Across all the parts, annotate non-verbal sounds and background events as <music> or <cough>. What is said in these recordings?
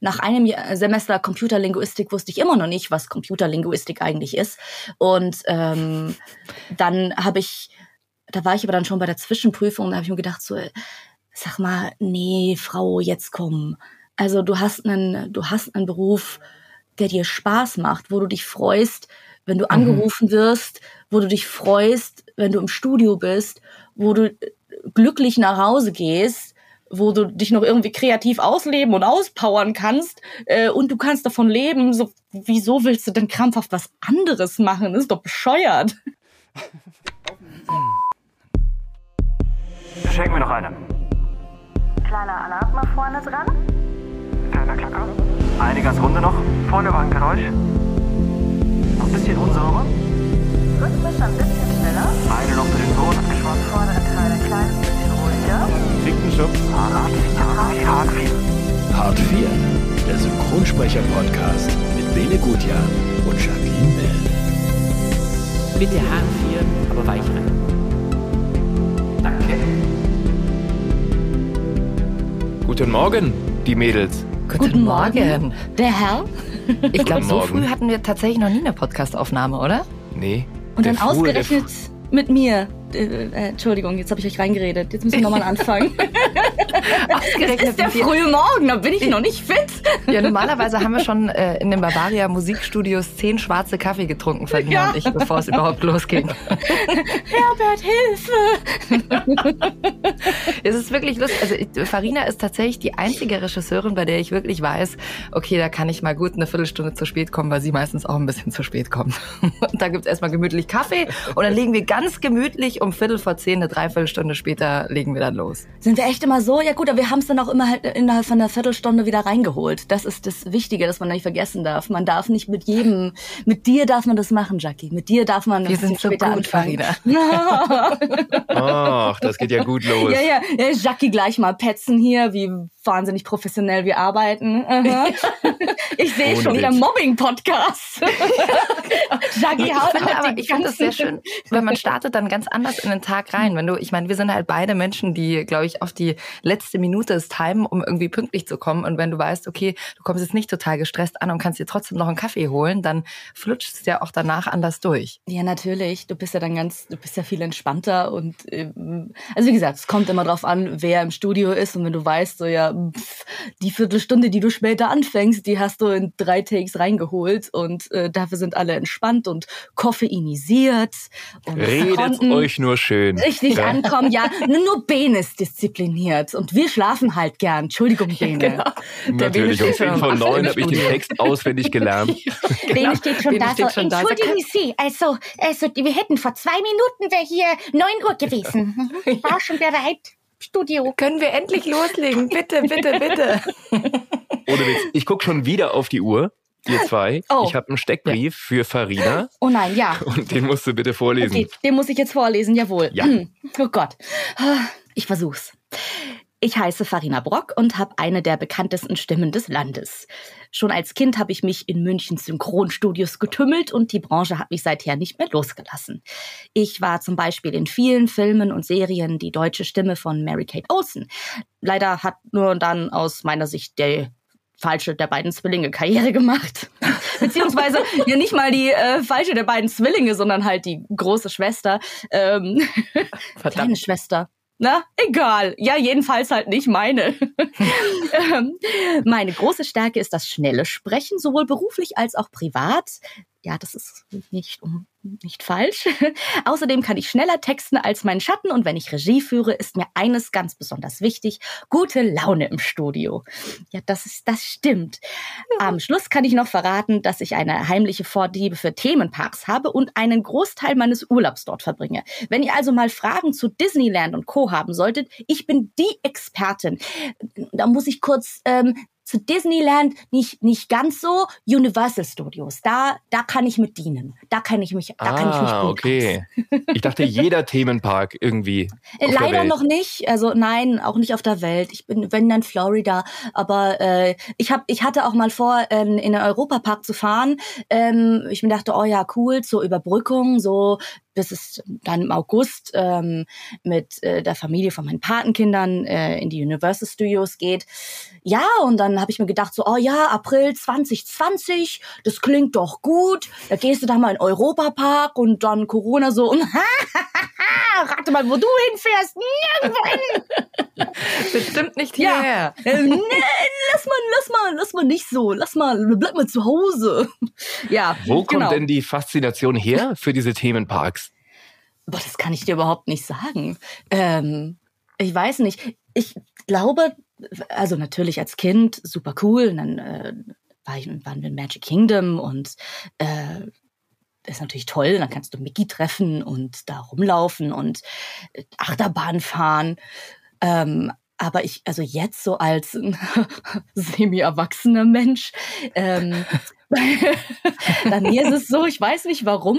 nach einem Semester Computerlinguistik wusste ich immer noch nicht, was Computerlinguistik eigentlich ist. Und ähm, dann habe ich, da war ich aber dann schon bei der Zwischenprüfung und da habe ich mir gedacht, so, sag mal, nee, Frau, jetzt komm. Also du hast einen, du hast einen Beruf, der dir Spaß macht, wo du dich freust, wenn du mhm. angerufen wirst, wo du dich freust, wenn du im Studio bist, wo du glücklich nach Hause gehst, wo du dich noch irgendwie kreativ ausleben und auspowern kannst äh, und du kannst davon leben. So, wieso willst du denn krampfhaft was anderes machen? Das ist doch bescheuert. Schenk mir noch eine. Kleiner Alarm mal vorne dran. Kleiner Klacker. Eine ganz runde noch. Vorne war ein Geräusch. Noch ein bisschen unsauber. Rhythmisch ein bisschen schneller. Eine noch für den Ton abgeschwommen. Vordere Teil ein kleines bisschen ruhiger. Kriegt Schubs. Hart 4. Hart 4. Hart 4. Der Synchronsprecher-Podcast mit Bene Gutjahr und Jacqueline Bell. Bitte Hart 4, aber weich rein. Danke. Guten Morgen, die Mädels. Guten Morgen. Der Herr? Ich glaube, Guten so Morgen. früh hatten wir tatsächlich noch nie eine Podcastaufnahme, oder? Nee. Und dann der ausgerechnet mit mir. Äh, äh, Entschuldigung, jetzt habe ich euch reingeredet. Jetzt müssen wir nochmal anfangen. <laughs> Es Ausgerechnet ist der frühe Morgen, da bin ich noch nicht fit. Ja, normalerweise haben wir schon äh, in den Bavaria Musikstudios zehn schwarze Kaffee getrunken, Fadina Ja. und ich, bevor es überhaupt losging. <laughs> Herbert, Hilfe! <laughs> Es ist wirklich lustig. Also ich- Farina ist tatsächlich die einzige Regisseurin, bei der ich wirklich weiß, okay, da kann ich mal gut eine Viertelstunde zu spät kommen, weil sie meistens auch ein bisschen zu spät kommt. Und da gibt's erstmal gemütlich Kaffee und dann legen wir ganz gemütlich um Viertel vor zehn, eine Dreiviertelstunde später, legen wir dann los. Sind wir echt immer so? Ja gut, aber wir haben es dann auch immer halt innerhalb von einer Viertelstunde wieder reingeholt. Das ist das Wichtige, das man nicht vergessen darf. Man darf nicht mit jedem, mit dir darf man das machen, Jackie. Mit dir darf man Wir sind so später gut, anfangen. Farina. <laughs> Ach, das geht ja gut los. Ja, ja, ja, Jackie gleich mal petzen hier, wie wahnsinnig professionell wir arbeiten. <laughs> Ich sehe schon wieder. Mobbing-Podcast. <laughs> Ich haut finde halt aber, ich finde das sehr schön, weil man startet dann ganz anders in den Tag rein. Wenn du, ich meine, wir sind halt beide Menschen, die, glaube ich, auf die letzte Minute es timen, um irgendwie pünktlich zu kommen. Und wenn du weißt, okay, du kommst jetzt nicht total gestresst an und kannst dir trotzdem noch einen Kaffee holen, dann flutscht es ja auch danach anders durch. Ja, natürlich. Du bist ja dann ganz, du bist ja viel entspannter und ähm, also wie gesagt, es kommt immer drauf an, wer im Studio ist und wenn du weißt, so ja, pff, die Viertelstunde, die du später anfängst, die hast du in drei Takes reingeholt und äh, dafür sind alle entspannt und koffeinisiert und Redet euch nur schön. richtig Ja. ankommen. Ja, nur, nur Bene ist diszipliniert und wir schlafen halt gern. Entschuldigung, Bene. Genau. Der Bene Natürlich, um steht schon 10 um acht 9 im habe ich den. Text auswendig gelernt. <laughs> Bene steht schon Bene da steht so, schon da. entschuldigen Sie, also, also wir hätten vor zwei Minuten wäre hier 9 Uhr gewesen. <laughs> Ich war schon bereit. Studio. Können wir endlich loslegen? Bitte, bitte, bitte. <laughs> Ohne Witz. Ich gucke schon wieder auf die Uhr. Ihr zwei. Oh. Ich habe einen Steckbrief für Farina Oh nein, ja. <laughs> und den musst du bitte vorlesen. Okay, den muss ich jetzt vorlesen, jawohl. Ja. <clears throat> Oh Gott. Ich versuch's. Ich heiße Farina Brock und habe eine der bekanntesten Stimmen des Landes. Schon als Kind habe ich mich in Münchens Synchronstudios getümmelt und die Branche hat mich seither nicht mehr losgelassen. Ich war zum Beispiel in vielen Filmen und Serien die deutsche Stimme von Mary-Kate Olsen. Leider hat nur dann aus meiner Sicht der falsche der beiden Zwillinge Karriere gemacht. <laughs> Beziehungsweise ja nicht mal die äh, falsche der beiden Zwillinge, sondern halt die große Schwester. Ähm, <laughs> kleine Verdammt. Schwester. Na, egal. Ja, jedenfalls halt nicht meine. <laughs> ähm, meine große Stärke ist das schnelle Sprechen, sowohl beruflich als auch privat. Ja, das ist nicht, um- nicht falsch. <laughs> Außerdem kann ich schneller texten als mein Schatten und wenn ich Regie führe, ist mir eines ganz besonders wichtig. Gute Laune im Studio. Ja, das ist, das stimmt. Am Schluss kann ich noch verraten, dass ich eine heimliche Vorliebe für Themenparks habe und einen Großteil meines Urlaubs dort verbringe. Wenn ihr also mal Fragen zu Disneyland und Co. haben solltet, ich bin die Expertin. Da muss ich kurz ähm, zu Disneyland nicht, nicht ganz so. Universal Studios, da, da kann ich mit dienen. Da kann ich mich, da kann ich mich ah, gut okay. Ich dachte, jeder Themenpark irgendwie. äh, Leider noch nicht. Also nein, auch nicht auf der Welt. Ich bin wenn dann Florida, aber äh, ich hab, ich hatte auch mal vor, in, in den Europapark zu fahren. Ähm, ich mir dachte, oh ja, cool, zur Überbrückung, so bis es dann im August ähm, mit äh, der Familie von meinen Patenkindern äh, in die Universal Studios geht. Ja, und dann habe ich mir gedacht, so, oh ja, April 2020, das klingt doch gut. Da gehst du da mal in Europapark und dann Corona so <laughs> und rate mal, wo du hinfährst. Nirgendwo <laughs> hin. Bestimmt nicht Ja. hierher. Äh, <laughs> nee, lass mal, lass mal, lass mal nicht so. Lass mal, bleib mal zu Hause. Ja, Wo kommt genau. denn die Faszination her für diese Themenparks? Boah, das kann ich dir überhaupt nicht sagen. Ähm, ich weiß nicht. Ich glaube, also natürlich als Kind super cool. Und dann äh, war ich, waren wir in Magic Kingdom und äh, das ist natürlich toll. Dann kannst du Mickey treffen und da rumlaufen und Achterbahn fahren. Ähm, aber ich, also jetzt so als <laughs> semi-erwachsener Mensch, ähm, <laughs> bei mir ist es so, ich weiß nicht warum,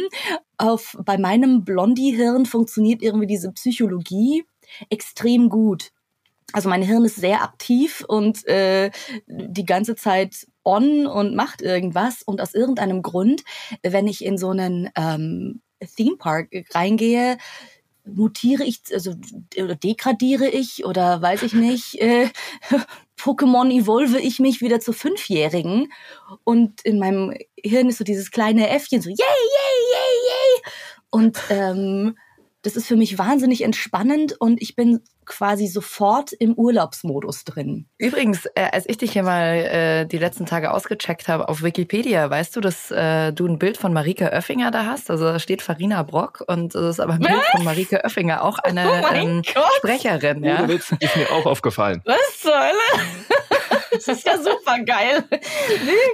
auf, bei meinem Blondie-Hirn funktioniert irgendwie diese Psychologie extrem gut. Also mein Hirn ist sehr aktiv und äh, die ganze Zeit on und macht irgendwas. Und aus irgendeinem Grund, wenn ich in so einen ähm, Theme Park reingehe, mutiere ich, also oder degradiere ich oder weiß ich nicht, <laughs> äh, Pokémon evolve ich mich wieder zu Fünfjährigen. Und in meinem Hirn ist so dieses kleine Äffchen so, yay, yay, yay, yay. Und ähm, das ist für mich wahnsinnig entspannend und ich bin quasi sofort im Urlaubsmodus drin. Übrigens, äh, als ich dich hier mal äh, die letzten Tage ausgecheckt habe auf Wikipedia, weißt du, dass äh, du ein Bild von Marike Oeffinger da hast? Also da steht Farina Brock und das ist aber ein Bild von Marike Oeffinger, auch <laughs> eine Oh mein ähm, Gott. Sprecherin. Ja? Witz, ist mir auch aufgefallen. Was zur Hölle? <laughs> Das ist ja super geil.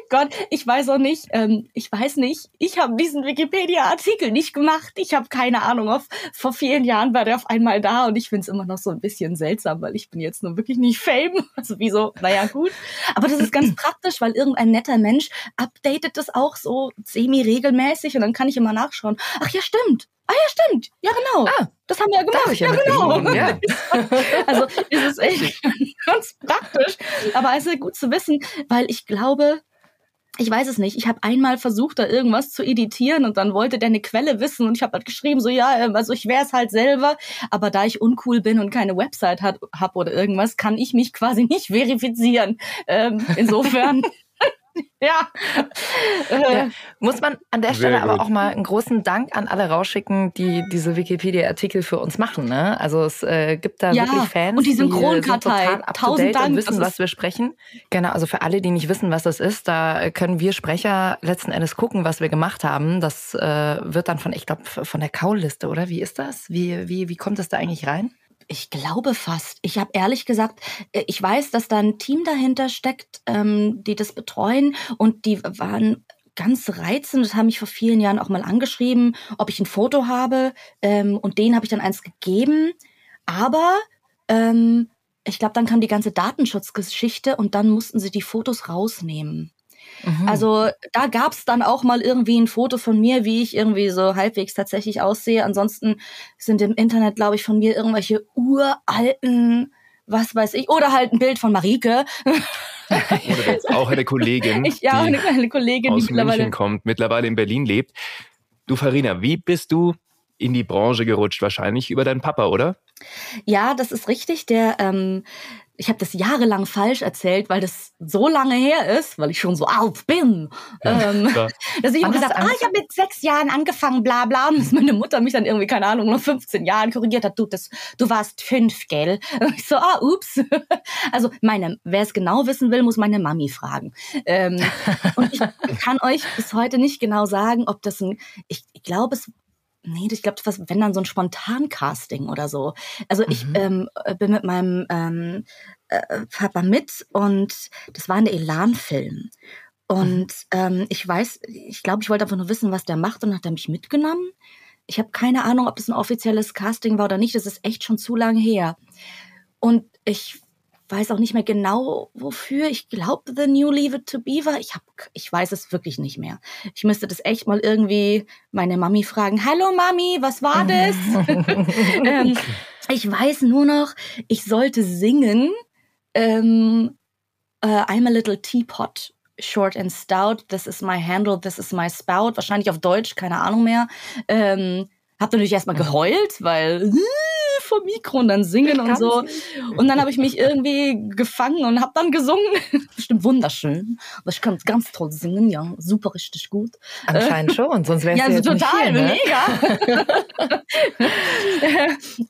Gott, ich weiß auch nicht, ähm, ich weiß nicht, ich habe diesen Wikipedia-Artikel nicht gemacht. Ich habe keine Ahnung, auf, vor vielen Jahren war der auf einmal da und ich finde es immer noch so ein bisschen seltsam, weil ich bin jetzt nur wirklich nicht Fame. <laughs> Also wieso? Naja, gut. Aber das ist ganz praktisch, weil irgendein netter Mensch updatet das auch so semi-regelmäßig und dann kann ich immer nachschauen. Ach ja, stimmt. Ah ja, stimmt. Ja, genau. Ah, das haben wir ja gemacht. ich ja, ja, genau. ja. <laughs> Also es ist echt <laughs> ganz praktisch. Aber es ist gut zu wissen, weil ich glaube, ich weiß es nicht. Ich habe einmal versucht, da irgendwas zu editieren und dann wollte der eine Quelle wissen und ich habe halt geschrieben, so ja, ähm, also ich wäre es halt selber, aber da ich uncool bin und keine Website habe hab oder irgendwas, kann ich mich quasi nicht verifizieren. Ähm, insofern, <laughs> <laughs> ja. Äh, Ja. Muss man an der Stelle aber auch mal einen großen Dank an alle rausschicken, die diese Wikipedia-Artikel für uns machen. Ne? Also es äh, gibt da Ja, wirklich Fans, und die Synchronkartei. to Tausend Dank, und wissen, was wir sprechen. Genau, also für alle, die nicht wissen, was das ist, da können wir Sprecher letzten Endes gucken, was wir gemacht haben. Das äh, wird dann von, ich glaube, von der Kauliste, oder? Wie ist das? Wie, wie, wie kommt das da eigentlich rein? Ich glaube fast. Ich habe ehrlich gesagt, äh, ich weiß, dass da ein Team dahinter steckt, ähm, die das betreuen und die waren ganz reizend. Das haben mich vor vielen Jahren auch mal angeschrieben, ob ich ein Foto habe ähm, und denen habe ich dann eins gegeben. Aber ähm, ich glaube, dann kam die ganze Datenschutzgeschichte und dann mussten sie die Fotos rausnehmen. Mhm. Also da gab's dann auch mal irgendwie ein Foto von mir, wie ich irgendwie so halbwegs tatsächlich aussehe. Ansonsten sind im Internet, glaube ich, von mir irgendwelche uralten, was weiß ich, oder halt ein Bild von Marike. <laughs> Oder jetzt auch eine Kollegin, Ich, ja, die eine, Kollegin, die aus mittlerweile. München kommt, mittlerweile in Berlin lebt. Du, Farina, wie bist du in die Branche gerutscht? Wahrscheinlich über deinen Papa, oder? Ja, das ist richtig. Der, ähm, ich habe das jahrelang falsch erzählt, weil das so lange her ist, weil ich schon so alt bin. ähm, klar. <laughs> dass ich immer gesagt, du ah, ich habe mit sechs Jahren angefangen, bla bla. Und dass meine Mutter mich dann irgendwie, keine Ahnung, nach 15 Jahren korrigiert hat, du, das, du warst fünf, gell? <laughs> Und ich so, ah, ups. <laughs> Also meine, wer es genau wissen will, muss meine Mami fragen. Ähm, und ich kann euch bis heute nicht genau sagen, ob das ein, ich, ich glaube, es Nee, ich glaube, was, wenn dann so ein Spontan-Casting oder so. Also ich Mhm. ähm, äh, bin mit meinem ähm, äh, Papa mit und das war ein Elan-Film. Und ähm, ich weiß, ich glaube, ich wollte einfach nur wissen, was der macht und hat er mich mitgenommen. Ich habe keine Ahnung, ob das ein offizielles Casting war oder nicht. Das ist echt schon zu lange her. Und ich weiß auch nicht mehr genau, wofür. Ich glaube, The New Leave It to Beaver. Ich, hab, ich weiß es wirklich nicht mehr. Ich müsste das echt mal irgendwie meine Mami fragen. Hallo Mami, was war das? <laughs> ähm, ich weiß nur noch, ich sollte singen. Ähm, äh, I'm a little teapot. Short and stout, this is my handle, this is my spout. Wahrscheinlich auf Deutsch, keine Ahnung mehr. Ähm, Hab natürlich erstmal geheult, weil <laughs> vor Mikro und dann singen und so. Und dann habe ich mich irgendwie gefangen und habe dann gesungen. <laughs> Bestimmt wunderschön. Aber ich kann ganz toll singen, ja, super richtig gut. Anscheinend schon, sonst wär's Ja, ja jetzt so nicht total, hier, ne? mega.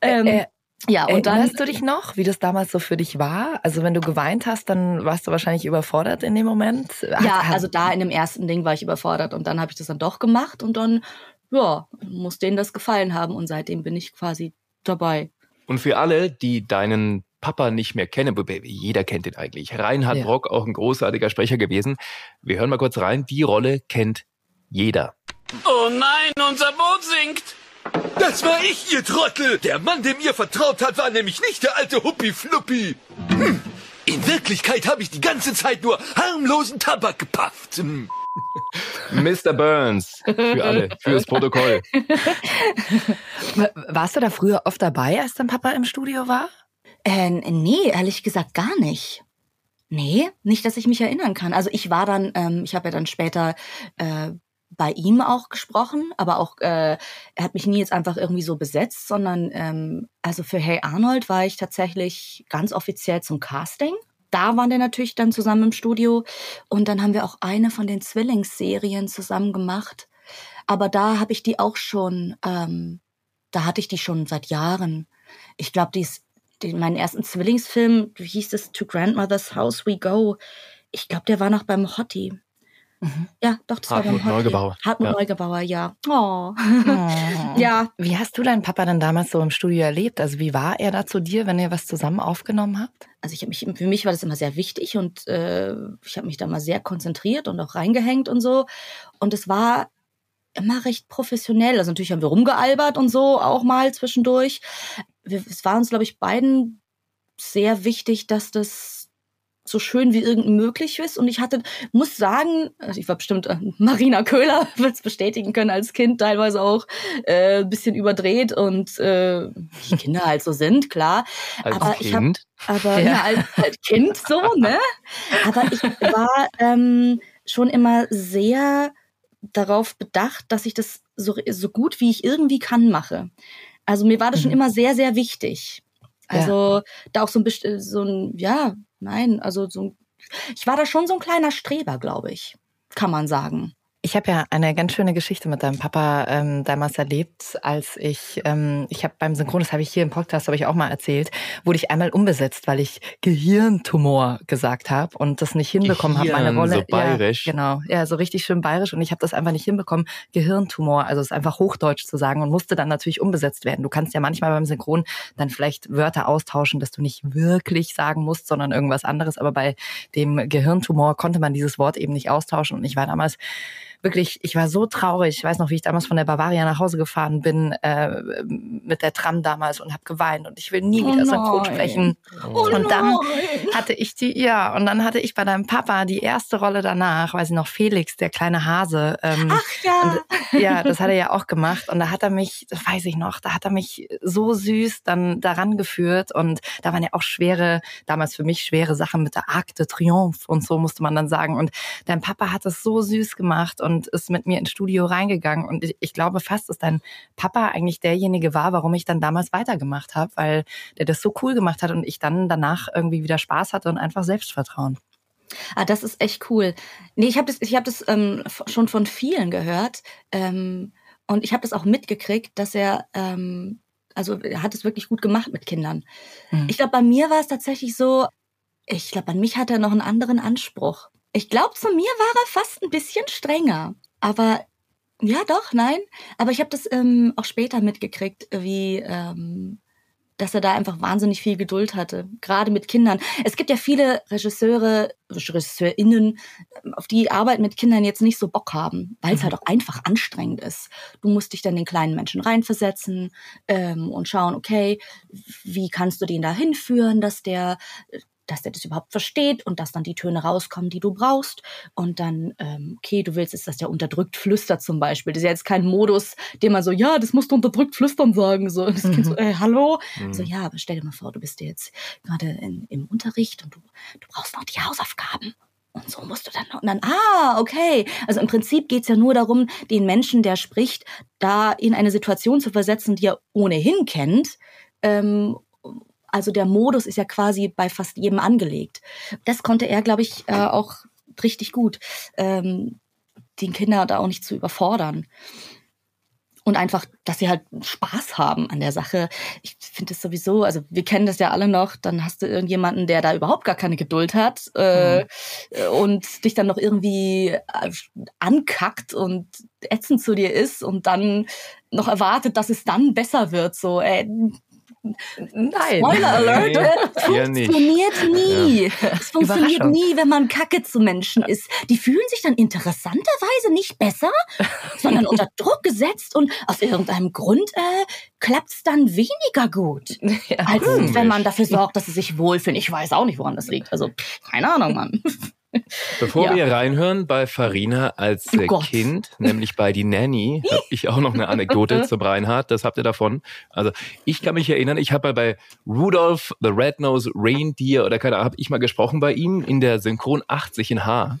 <laughs> ähm, Äh, ja, und dann Erinnerst du dich noch, wie das damals so für dich war? Also wenn du geweint hast, dann warst du wahrscheinlich überfordert in dem Moment. Ja, also da in dem ersten Ding war ich überfordert und dann habe ich das dann doch gemacht und dann, ja, muss denen das gefallen haben und seitdem bin ich quasi dabei. Und für alle, die deinen Papa nicht mehr kennen, jeder kennt ihn eigentlich. Reinhard Ja. Brock, auch ein großartiger Sprecher gewesen. Wir hören mal kurz rein. Die Rolle kennt jeder. Oh nein, unser Boot sinkt! Das war ich, ihr Trottel! Der Mann, dem ihr vertraut hat, war nämlich nicht der alte Huppi-Fluppi. Hm. In Wirklichkeit habe ich die ganze Zeit nur harmlosen Tabak gepafft. Hm. <laughs> Mr. Burns. Für alle. Fürs Protokoll. <laughs> Warst du da früher oft dabei, als dein Papa im Studio war? Äh, nee, ehrlich gesagt gar nicht. Nee, nicht, dass ich mich erinnern kann. Also ich war dann, ähm, ich habe ja dann später äh, bei ihm auch gesprochen, aber auch, äh, er hat mich nie jetzt einfach irgendwie so besetzt, sondern ähm, also für Hey Arnold war ich tatsächlich ganz offiziell zum Casting. Da waren wir natürlich dann zusammen im Studio und dann haben wir auch eine von den Zwillingsserien zusammen gemacht. Aber da habe ich die auch schon, ähm, da hatte ich die schon seit Jahren. Ich glaube, die ist den, meinen ersten Zwillingsfilm, wie hieß es, To Grandmother's House We Go. Ich glaube, der war noch beim Hottie. Ja, doch, das war Hartmut beim Hottie. Neugebauer. Hartmut Ja. Neugebauer, ja. Oh. <laughs> ja, Wie hast du deinen Papa denn damals so im Studio erlebt? Also wie war er da zu dir, wenn ihr was zusammen aufgenommen habt? also ich habe mich, für mich war das immer sehr wichtig und äh, ich habe mich da mal sehr konzentriert und auch reingehängt und so. Und es war immer recht professionell. Also natürlich haben wir rumgealbert und so auch mal zwischendurch. Wir, es war uns, glaube ich, beiden sehr wichtig, dass das so schön wie irgend möglich ist. Und ich hatte, muss sagen, also ich war bestimmt, äh, Marina Köhler <laughs> wird es bestätigen können als Kind, teilweise auch äh, ein bisschen überdreht und äh, die Kinder halt so sind, klar. Als Aber ich hab- Kind. Aber Ja. ja, als, als Kind so, ne? Aber ich war ähm, schon immer sehr darauf bedacht, dass ich das so, so gut wie ich irgendwie kann mache. Also mir war das schon Mhm. immer sehr, sehr wichtig. Also da auch so ein bisschen, so ein, ja, nein, also so ich war da schon so ein kleiner Streber, glaube ich, kann man sagen. Ich habe ja eine ganz schöne Geschichte mit deinem Papa ähm, damals erlebt, als ich, ähm, ich habe beim Synchron, das habe ich hier im Podcast, habe ich auch mal erzählt, wurde ich einmal umbesetzt, weil ich Gehirntumor gesagt habe und das nicht hinbekommen habe, meine Rolle. so bayerisch. Ja, genau, ja, so richtig schön bayerisch und ich habe das einfach nicht hinbekommen, Gehirntumor, also es einfach Hochdeutsch zu sagen und musste dann natürlich umbesetzt werden. Du kannst ja manchmal beim Synchron dann vielleicht Wörter austauschen, dass du nicht wirklich sagen musst, sondern irgendwas anderes, aber bei dem Gehirntumor konnte man dieses Wort eben nicht austauschen und ich war damals wirklich, ich war so traurig. Ich weiß noch, wie ich damals von der Bavaria nach Hause gefahren bin äh, mit der Tram damals und habe geweint und ich will nie Oh wieder synchron nein. sprechen. Oh und dann nein. hatte ich die, ja, und dann hatte ich bei deinem Papa die erste Rolle danach, weiß ich noch, Felix, der kleine Hase. Ähm, Ach ja. und, ja, das hat er ja auch gemacht. Und da hat er mich, das weiß ich noch, da hat er mich so süß dann daran geführt. Und da waren ja auch schwere, damals für mich schwere Sachen mit der Arc de Triomphe und so musste man dann sagen. Und dein Papa hat es so süß gemacht und ist mit mir ins Studio reingegangen. Und ich, ich glaube fast, dass dein Papa eigentlich derjenige war, warum ich dann damals weitergemacht habe, weil der das so cool gemacht hat und ich dann danach irgendwie wieder Spaß hatte und einfach Selbstvertrauen. Ah, das ist echt cool. Nee, ich habe das, ich hab das ähm, schon von vielen gehört. Ähm, und ich habe das auch mitgekriegt, dass er, ähm, also er hat es wirklich gut gemacht mit Kindern. Mhm. Ich glaube, bei mir war es tatsächlich so, ich glaube, an mich hat er noch einen anderen Anspruch. Ich glaube, zu mir war er fast ein bisschen strenger. Aber ja, doch, nein. Aber ich habe das ähm, auch später mitgekriegt, wie ähm, dass er da einfach wahnsinnig viel Geduld hatte, gerade mit Kindern. Es gibt ja viele Regisseure, RegisseurInnen, auf die Arbeit mit Kindern jetzt nicht so Bock haben, weil es halt auch einfach anstrengend ist. Du musst dich dann den kleinen Menschen reinversetzen ähm, und schauen, okay, wie kannst du den da hinführen, dass der dass der das überhaupt versteht und dass dann die Töne rauskommen, die du brauchst. Und dann, ähm, okay, du willst jetzt, dass der unterdrückt flüstert zum Beispiel. Das ist ja jetzt kein Modus, den man so, ja, das musst du unterdrückt flüstern sagen. So, das Kind so, äh, hallo? Mhm. So, ja, aber stell dir mal vor, du bist ja jetzt gerade in, im Unterricht und du, du brauchst noch die Hausaufgaben. und so musst du dann noch. Und dann, ah, okay. Also im Prinzip geht's ja nur darum, den Menschen, der spricht, da in eine Situation zu versetzen, die er ohnehin kennt. Ähm, also der Modus ist ja quasi bei fast jedem angelegt. Das konnte er, glaube ich, äh, auch richtig gut, ähm, den Kinder da auch nicht zu überfordern. Und einfach, dass sie halt Spaß haben an der Sache. Ich finde es sowieso, also wir kennen das ja alle noch, dann hast du irgendjemanden, der da überhaupt gar keine Geduld hat äh, und dich dann noch irgendwie äh, ankackt und ätzend zu dir ist und dann noch erwartet, dass es dann besser wird. So, ey, Nein. Spoiler Alert, Nee, funktioniert nie. Es funktioniert nie, wenn man Kacke zu Menschen ist. Die fühlen sich dann interessanterweise nicht besser, sondern <laughs> unter Druck gesetzt und aus irgendeinem Grund äh, klappt es dann weniger gut. <laughs> Als Komisch. wenn man dafür sorgt, dass sie sich wohlfühlen. Ich weiß auch nicht, woran das liegt. Also, keine Ahnung, Mann. <laughs> Bevor Ja. wir reinhören bei Farina als Oh. Kind, nämlich bei die Nanny, habe ich auch noch eine Anekdote <laughs> zum Reinhard. Das habt ihr davon. Also ich kann mich erinnern, ich habe bei Rudolph the Red-Nosed Reindeer oder keine Ahnung, habe ich mal gesprochen bei ihm in der Synchron 80 in H.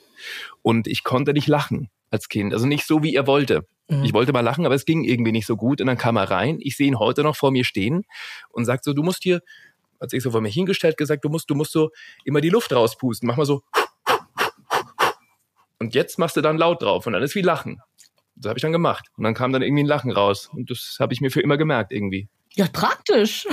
Und ich konnte nicht lachen als Kind. Also nicht so, wie er wollte. Mhm. Ich wollte mal lachen, aber es ging irgendwie nicht so gut. Und dann kam er rein. Ich sehe ihn heute noch vor mir stehen und sagt so, du musst hier, hat sich so vor mir hingestellt, gesagt, du musst, du musst so immer die Luft rauspusten. Mach mal so. Und jetzt machst du dann laut drauf und dann ist wie Lachen. Das habe ich dann gemacht. Und dann kam dann irgendwie ein Lachen raus. Und das habe ich mir für immer gemerkt irgendwie. Ja, praktisch.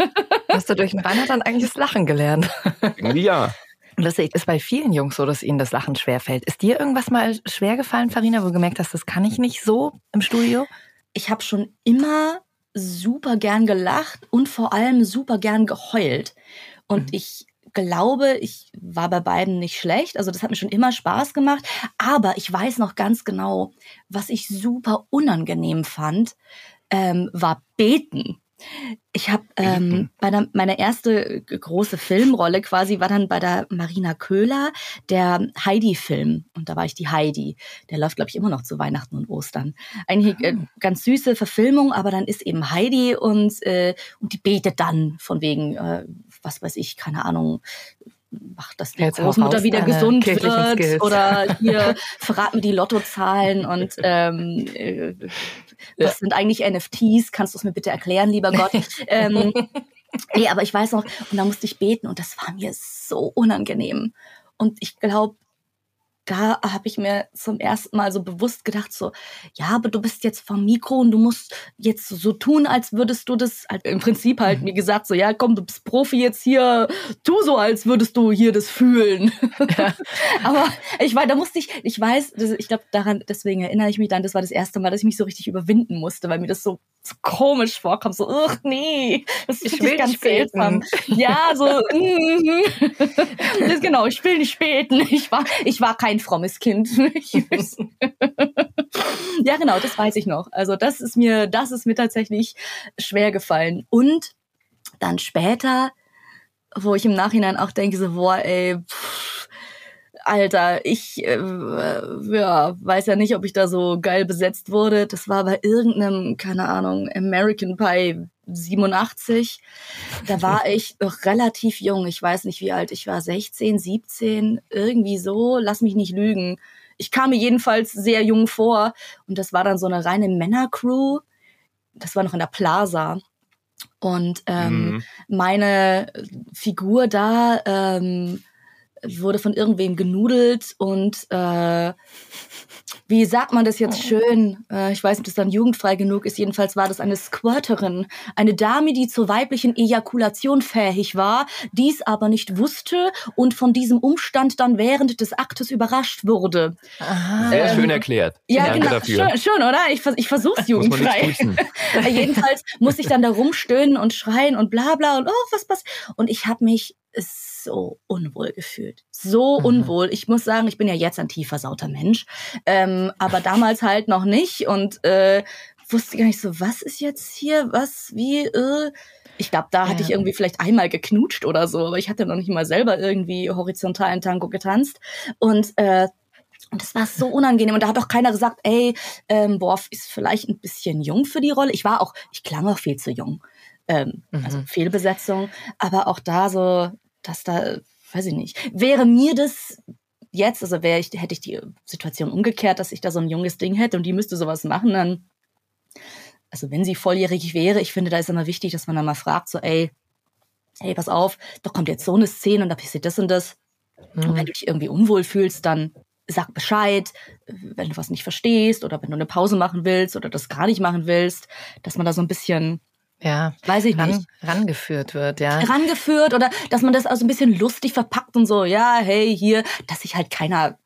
<laughs> Hast du durch den Reinhard dann eigentlich das Lachen gelernt? Irgendwie ja. Lustig, ist bei vielen Jungs so, dass ihnen das Lachen schwerfällt. Ist dir irgendwas mal schwer gefallen, Farina, wo du gemerkt hast, das kann ich nicht so im Studio? ich habe schon immer super gern gelacht und vor allem super gern geheult. Und Mhm. ich glaube, ich war bei beiden nicht schlecht. Also das hat mir schon immer Spaß gemacht. Aber ich weiß noch ganz genau, was ich super unangenehm fand, ähm, war beten. Ich habe ähm, bei der, meine erste große Filmrolle quasi war dann bei der Marina Köhler, der Heidi-Film. Und da war ich die Heidi. Der läuft, glaube ich, immer noch zu Weihnachten und Ostern. Eigentlich äh, ganz süße Verfilmung, aber dann ist eben Heidi und, äh, und die betet dann von wegen, äh, was weiß ich, keine Ahnung, macht, dass die Jetzt Großmutter wieder deine gesund wird Skills. oder <laughs> hier verrat mir die Lottozahlen und <laughs> ähm, äh, was sind eigentlich NFTs? Kannst du es mir bitte erklären, lieber Gott? <laughs> ähm, nee, aber ich weiß noch, und da musste ich beten und das war mir so unangenehm. Und ich glaube, da habe ich mir zum ersten Mal so bewusst gedacht, so, ja, aber du bist jetzt vom Mikro und du musst jetzt so tun, als würdest du das, halt im Prinzip halt, wie gesagt, so, ja, komm, du bist Profi jetzt hier, tu so, als würdest du hier das fühlen. <laughs> aber ich war, da musste ich, ich weiß, ich glaube, daran, deswegen erinnere ich mich dann, das war das erste Mal, dass ich mich so richtig überwinden musste, weil mir das so, so komisch vorkam, so, ugh, nee, das ist Ich will ganz seltsam. Ja, so, <laughs> mhm. <laughs> das, genau, ich will nicht beten. Ich war, ich war kein frommes Kind. <laughs> <laughs> Ja, genau, das weiß ich noch. Also das ist mir, das ist mir tatsächlich schwer gefallen. Und dann später, wo ich im Nachhinein auch denke, so, boah, ey, pff, Alter, ich äh, ja, weiß ja nicht, ob ich da so geil besetzt wurde. Das war bei irgendeinem, keine Ahnung, American Pie 87. Da war <laughs> ich noch relativ jung. Ich weiß nicht, wie alt ich war. 16, 17, irgendwie so. Lass mich nicht lügen. Ich kam mir jedenfalls sehr jung vor. Und das war dann so eine reine Männercrew. Das war noch in der Plaza. Und ähm, Mhm. meine Figur da ähm, wurde von irgendwem genudelt und äh, wie sagt man das jetzt schön? Äh, ich weiß nicht, ob das dann jugendfrei genug ist. Jedenfalls war das eine Squirterin, eine Dame, die zur weiblichen Ejakulation fähig war, dies aber nicht wusste und von diesem Umstand dann während des Aktes überrascht wurde. Sehr Ähm, schön erklärt. Ja, Danke genau. dafür. Schön, schön, oder? Ich, vers ich versuch's Muss man jugendfrei. nicht duzen. <laughs> Jedenfalls muss ich dann da rumstöhnen und schreien und bla bla und oh, was passiert. Und ich habe mich so unwohl gefühlt. So Mhm. unwohl. Ich muss sagen, ich bin ja jetzt ein tiefer sauter Mensch. Ähm, aber damals halt noch nicht und äh, wusste gar nicht so, was ist jetzt hier, was, wie, äh. Ich glaube, da hatte Ja. ich irgendwie vielleicht einmal geknutscht oder so, aber ich hatte noch nicht mal selber irgendwie horizontalen Tango getanzt. Und äh, und das war so unangenehm. Und da hat auch keiner gesagt, ey, ähm, Worf ist vielleicht ein bisschen jung für die Rolle. Ich war auch, ich klang auch viel zu jung. Ähm, Also Mhm. Fehlbesetzung. Aber auch da so, dass da, weiß ich nicht, wäre mir das jetzt, also wäre ich, hätte ich die Situation umgekehrt, dass ich da so ein junges Ding hätte und die müsste sowas machen, dann, also wenn sie volljährig wäre, ich finde, da ist immer wichtig, dass man dann mal fragt, so, ey, hey, pass auf, da kommt jetzt so eine Szene und da passiert das und das. Und wenn du dich irgendwie unwohl fühlst, dann sag Bescheid, wenn du was nicht verstehst oder wenn du eine Pause machen willst oder das gar nicht machen willst, dass man da so ein bisschen, Ja. weiß ich Ran, nicht, rangeführt wird, ja. rangeführt oder dass man das also ein bisschen lustig verpackt und so, ja, hey, hier, dass sich halt keiner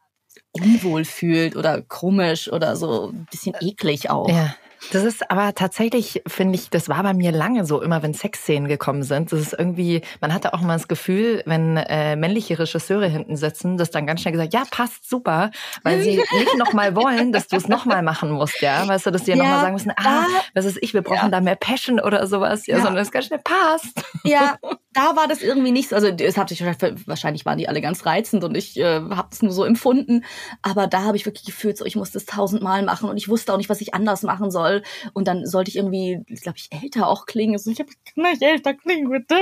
unwohl fühlt oder komisch oder so ein bisschen eklig auch. Ja. Das ist aber tatsächlich, finde ich, das war bei mir lange so, immer wenn Sexszenen gekommen sind. Das ist irgendwie, man hatte auch immer das Gefühl, wenn äh, männliche Regisseure hinten sitzen, das dann ganz schnell gesagt, ja, passt super, weil sie <laughs> nicht nochmal wollen, dass du es nochmal machen musst, ja. Weißt du, dass die ja, Ja, nochmal sagen müssen, ah, was ist ich, wir brauchen da mehr Passion oder sowas, ja, Ja. sondern es ganz schnell passt. Ja, <laughs> da war das irgendwie nicht so. Also es hat sich wahrscheinlich- waren die alle ganz reizend und ich äh, habe es nur so empfunden. Aber da habe ich wirklich gefühlt, so ich musste es tausendmal machen und ich wusste auch nicht, was ich anders machen soll. Und dann sollte ich irgendwie, glaube ich, älter auch klingen. So, ich hab, kann nicht älter klingen. bitte.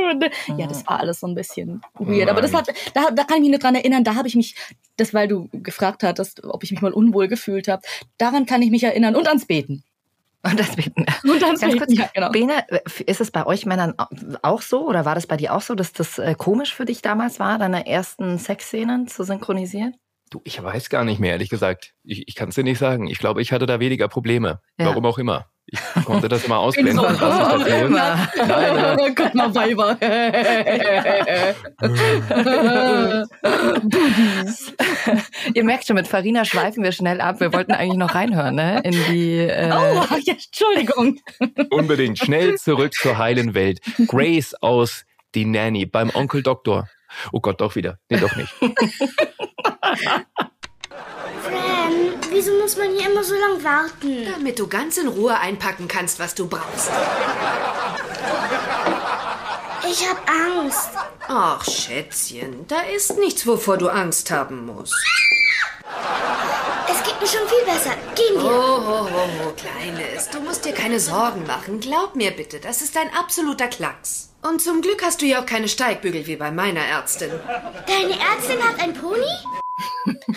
Ja, das war alles so ein bisschen weird. Aber das hat, da, da kann ich mich nicht dran erinnern. Da habe ich mich, das weil du gefragt hattest, ob ich mich mal unwohl gefühlt habe. Daran kann ich mich erinnern und ans Beten. Und das beten. <laughs> Und ans Ganz Beten, kurz, ja, genau. Bene, ist es bei euch Männern auch so oder war das bei dir auch so, dass das äh, komisch für dich damals war, deine ersten Sexszenen zu synchronisieren? Du, ich weiß gar nicht mehr, ehrlich gesagt. Ich, ich kann es dir nicht sagen. Ich glaube, ich hatte da weniger Probleme. Ja. Warum auch immer. Ich konnte das immer <laughs> ausblenden, so, was ich da warum sehe. immer? Nein, <laughs> Guck mal, Weiber. <laughs> Ihr merkt schon, mit Farina schweifen wir schnell ab. Wir wollten eigentlich noch reinhören, ne? In die. Äh, Oh, ja, Entschuldigung. Unbedingt. Schnell zurück zur heilen Welt. Grace aus Die Nanny beim Onkel Doktor. Oh Gott, doch wieder. Nee, doch nicht. Fran, wieso muss man hier immer so lang warten? Damit du ganz in Ruhe einpacken kannst, was du brauchst. Ich hab Angst. Ach, Schätzchen, da ist nichts, wovor du Angst haben musst. Es geht mir schon viel besser. Gehen Oh, wir. oh, oh, oh, Kleines, du musst dir keine Sorgen machen. Glaub mir bitte, das ist ein absoluter Klacks. Und zum Glück hast du ja auch keine Steigbügel wie bei meiner Ärztin. Deine Ärztin hat ein Pony?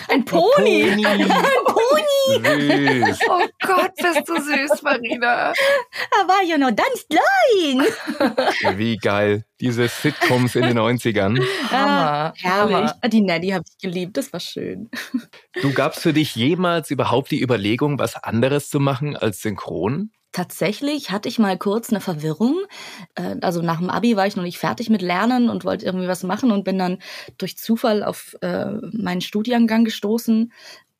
Ein Pony. Ein Pony. Süß. oh Gott, bist du süß, Farina. Er war ja noch ganz klein. Wie geil. Diese Sitcoms in den 90ern. Hammer. Herrlich. Hammer. Ah, Die Nanny habe ich geliebt. Das war schön. Du gab's für dich jemals überhaupt die Überlegung, was anderes zu machen als synchron? Tatsächlich hatte ich mal kurz eine Verwirrung. Äh, Also nach dem Abi war ich noch nicht fertig mit Lernen und wollte irgendwie was machen und bin dann durch Zufall auf äh, meinen Studiengang gestoßen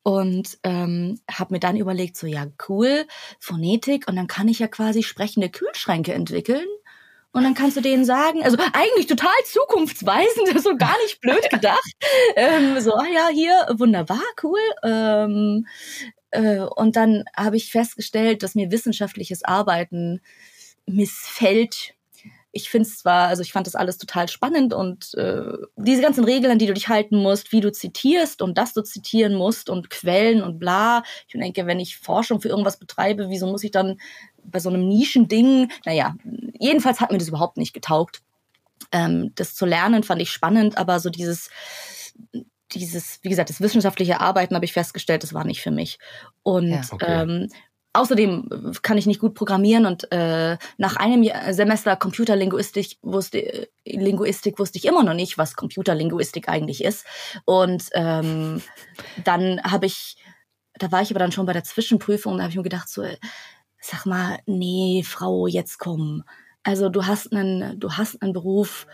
und ähm, habe mir dann überlegt, so ja cool, Phonetik und dann kann ich ja quasi sprechende Kühlschränke entwickeln. Und dann kannst du denen sagen, also eigentlich total zukunftsweisend, <laughs> so gar nicht blöd gedacht. ähm, so, ah ja, hier, wunderbar, cool. Ähm, äh, und dann habe ich festgestellt, dass mir wissenschaftliches Arbeiten missfällt. Ich finde es zwar, also ich fand das alles total spannend und äh, diese ganzen Regeln, die du dich halten musst, wie du zitierst und dass du zitieren musst und Quellen und bla. Ich denke, wenn ich Forschung für irgendwas betreibe, wieso muss ich dann bei so einem Nischending, naja, jedenfalls hat mir das überhaupt nicht getaugt. Ähm, das zu lernen fand ich spannend, aber so dieses, dieses, wie gesagt, das wissenschaftliche Arbeiten habe ich festgestellt, das war nicht für mich. Und Ja. Okay. ähm, außerdem kann ich nicht gut programmieren und äh, nach einem Jahr- Semester Computerlinguistik wusste, äh, Linguistik wusste ich immer noch nicht, was Computerlinguistik eigentlich ist. Und ähm, dann habe ich, da war ich aber dann schon bei der Zwischenprüfung und da habe ich mir gedacht, so, äh, sag mal, nee, Frau, jetzt komm. Also du hast einen, du hast einen Beruf,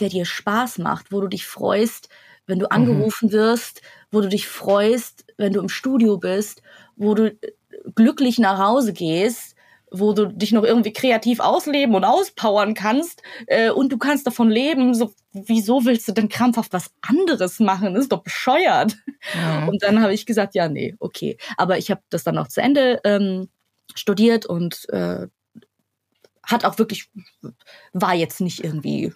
der dir Spaß macht, wo du dich freust, wenn du angerufen wirst, wo du dich freust, wenn du im Studio bist, wo du äh, glücklich nach Hause gehst, wo du dich noch irgendwie kreativ ausleben und auspowern kannst äh, und du kannst davon leben. So, wieso willst du denn krampfhaft was anderes machen? Das ist doch bescheuert. Mhm. Und dann habe ich gesagt, ja, nee, okay. Aber ich habe das dann auch zu Ende ähm, studiert und äh, hat auch wirklich, war jetzt nicht irgendwie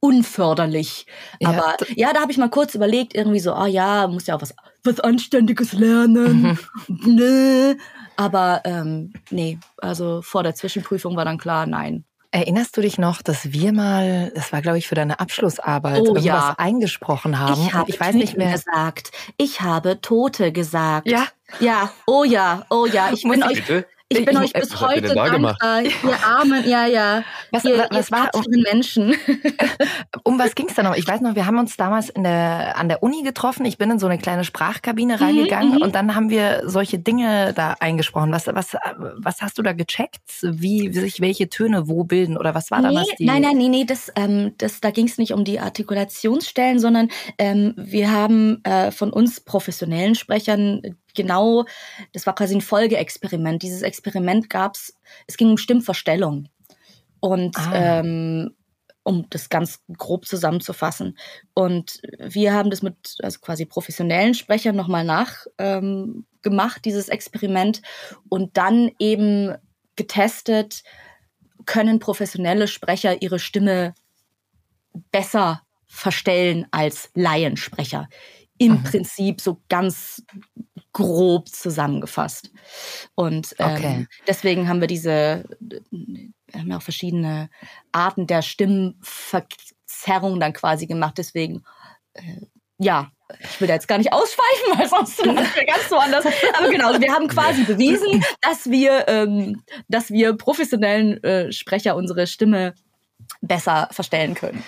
unförderlich. Ja, Aber ja, da habe ich mal kurz überlegt, irgendwie so, ah ja, muss ja auch was, was Anständiges lernen. Mhm. <laughs> nee. Aber ähm, nee, also vor der Zwischenprüfung war dann klar, nein. Erinnerst du dich noch, dass wir mal, das war glaube ich für deine Abschlussarbeit, Oh, irgendwas ja. eingesprochen haben? Ich habe ich weiß nicht mehr. gesagt. Ich habe Tote gesagt. Ja. Ja, oh ja, oh ja. Ich bin Muss euch, Bitte? Ich bin ich- euch bis heute da dankbar. Ihr armen, ja, ja. Was- ihr, wa- was ihr war- armen Menschen. <laughs> Was ging's da noch? Ich weiß noch, wir haben uns damals in der, an der Uni getroffen. Ich bin in so eine kleine Sprachkabine Mhm, reingegangen und dann haben wir solche Dinge da eingesprochen. Was, was, was hast du da gecheckt? Wie sich welche Töne wo bilden oder was war da Nee, was die? nein, nein, nee, nee, das, ähm, das, da ging es nicht um die Artikulationsstellen, sondern ähm, wir haben äh, von uns professionellen Sprechern genau, das war quasi ein Folgeexperiment. Dieses Experiment gab's, es ging um Stimmverstellung. Und Ah. ähm, um das ganz grob zusammenzufassen. Und wir haben das mit also quasi professionellen Sprechern nochmal nach ähm, gemacht, dieses Experiment, und dann eben getestet, können professionelle Sprecher ihre Stimme besser verstellen als Laiensprecher. Im Mhm. Prinzip so ganz grob zusammengefasst. Und ähm, Okay. deswegen haben wir diese, wir haben ja auch verschiedene Arten der Stimmverzerrung dann quasi gemacht. Deswegen, äh, ja, ich will da jetzt gar nicht ausschweifen, <laughs> weil sonst sind wir <laughs> ganz so anders. Aber genau, wir haben quasi bewiesen, dass wir, ähm, dass wir professionellen äh, Sprecher unsere Stimme besser verstellen können.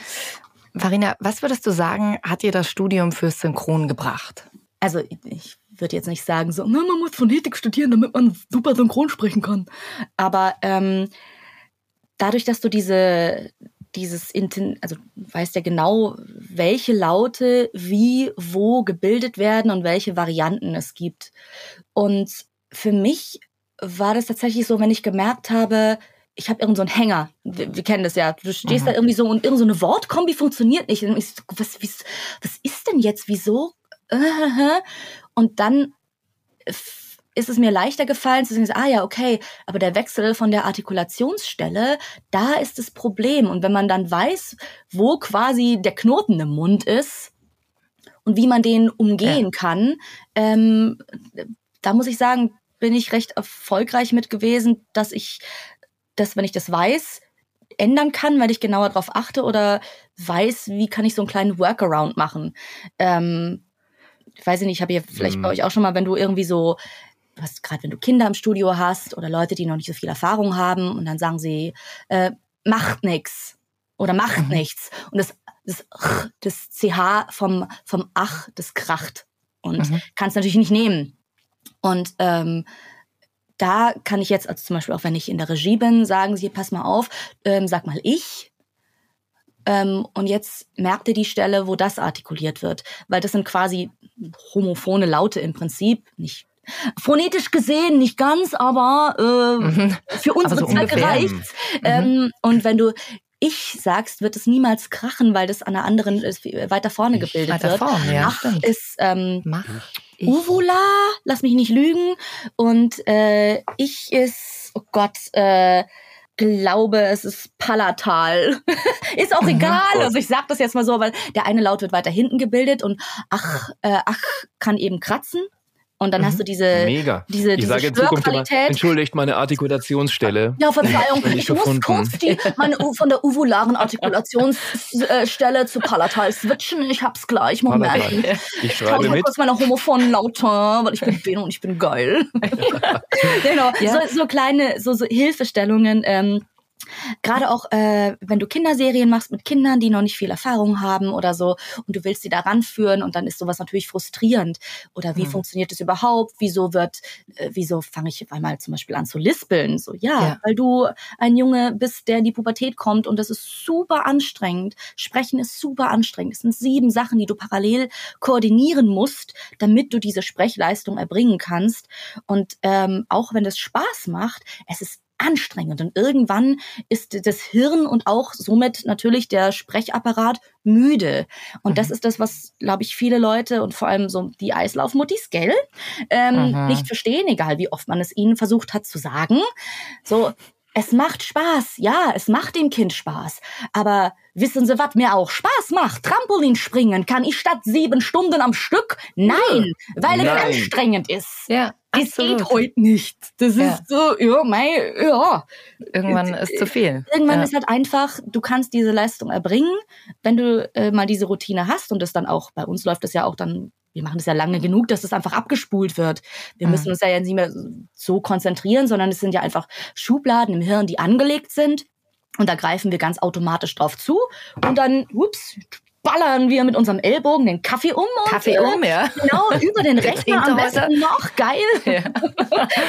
Farina, was würdest du sagen, hat dir das Studium fürs Synchron gebracht? Also ich würde jetzt nicht sagen, so, na, man muss Phonetik studieren, damit man super synchron sprechen kann. Aber ähm, dadurch, dass du diese, dieses, Inten also du weißt ja genau, welche Laute wie, wo gebildet werden und welche Varianten es gibt. Und für mich war das tatsächlich so, wenn ich gemerkt habe, ich habe irgend so einen Hänger. Wir, wir kennen das ja. Du stehst Mhm. da irgendwie so und irgend so eine Wortkombi funktioniert nicht. Und ich so, was, wie, was ist denn jetzt? Wieso? Und dann f- ist es mir leichter gefallen zu sagen, ah ja, okay, aber der Wechsel von der Artikulationsstelle, da ist das Problem. Und wenn man dann weiß, wo quasi der Knoten im Mund ist und wie man den umgehen kann, ähm, da muss ich sagen, bin ich recht erfolgreich mit gewesen, dass ich das, wenn ich das weiß, ändern kann, weil ich genauer darauf achte oder weiß, wie kann ich so einen kleinen Workaround machen. Ähm, ich weiß nicht, ich habe ja vielleicht Mhm. bei euch auch schon mal, wenn du irgendwie so, was gerade wenn du Kinder im Studio hast oder Leute, die noch nicht so viel Erfahrung haben und dann sagen sie, äh, macht nix oder macht nichts und das das, das CH vom vom Ach, das kracht und Mhm. kannst natürlich nicht nehmen. Und ähm, da kann ich jetzt, also zum Beispiel auch wenn ich in der Regie bin, sagen sie, pass mal auf, ähm, sag mal ich. Ähm, und jetzt merkt ihr die Stelle, wo das artikuliert wird. Weil das sind quasi homophone Laute im Prinzip. Nicht phonetisch gesehen, nicht ganz, aber äh, Mhm. für <laughs> unsere so Zwecke ungefähr. reicht's. Ähm, und wenn du ich sagst, wird es niemals krachen, weil das an einer anderen weiter vorne gebildet Weiter wird. vorne, ja, Ach stimmt. ist ähm, Mach. Ich. Uvula, lass mich nicht lügen. Und äh, ich ist, oh Gott, äh, glaube, es ist Palatal. <laughs> ist auch egal. Also ich sag das jetzt mal so, weil der eine Laut wird weiter hinten gebildet und ach, äh, ach kann eben kratzen. Und dann hast du diese, Mega. diese, ich diese sage in Zukunft immer, Störqualität. entschuldigt meine Artikulationsstelle. Ja, Verzeihung, Völlig ich muss kurz die, <laughs> meine, von der uvularen Artikulationsstelle zu Palatal switchen. Ich hab's gleich. Moment. Palatal. Ich Ich schreibe mal mit. kurz meine homophonen Laute, weil ich bin Bene und ich bin geil. <laughs> <laughs> genau, Ja. so, so kleine so, so Hilfestellungen. Ähm, Gerade auch, äh, wenn du Kinderserien machst mit Kindern, die noch nicht viel Erfahrung haben oder so, und du willst sie da ranführen und dann ist sowas natürlich frustrierend. Oder wie Hm. funktioniert das überhaupt? Wieso wird, äh, wieso fange ich einmal zum Beispiel an zu lispeln? So, ja, Ja. weil du ein Junge bist, der in die Pubertät kommt und das ist super anstrengend. Sprechen ist super anstrengend. Es sind sieben Sachen, die du parallel koordinieren musst, damit du diese Sprechleistung erbringen kannst. Und ähm, auch wenn das Spaß macht, es ist anstrengend und irgendwann ist das Hirn und auch somit natürlich der Sprechapparat müde. Und das ist das, was, glaube ich, viele Leute und vor allem so die Eislaufmuttis, gell, ähm, Mhm. nicht verstehen, egal wie oft man es ihnen versucht hat zu sagen. So, es macht Spaß, ja, es macht dem Kind Spaß. Aber wissen Sie, was mir auch Spaß macht? Trampolinspringen kann ich statt sieben Stunden am Stück? Nein, weil es Nein. anstrengend ist. Ja. Das Absolut. geht heute nicht. Das Ja. ist so, ja, mei, ja. Irgendwann ist zu viel. Irgendwann Ja. ist halt einfach, du kannst diese Leistung erbringen, wenn du äh, mal diese Routine hast und das dann auch, bei uns läuft das ja auch dann, wir machen das ja lange genug, dass das einfach abgespult wird. Wir Mhm. müssen uns ja jetzt nicht mehr so konzentrieren, sondern es sind ja einfach Schubladen im Hirn, die angelegt sind. Und da greifen wir ganz automatisch drauf zu und dann, ups, ballern wir mit unserem Ellbogen den Kaffee um. Und, Kaffee äh, um, ja. Genau, über den <laughs> Rechner am besten noch. Geil. <laughs>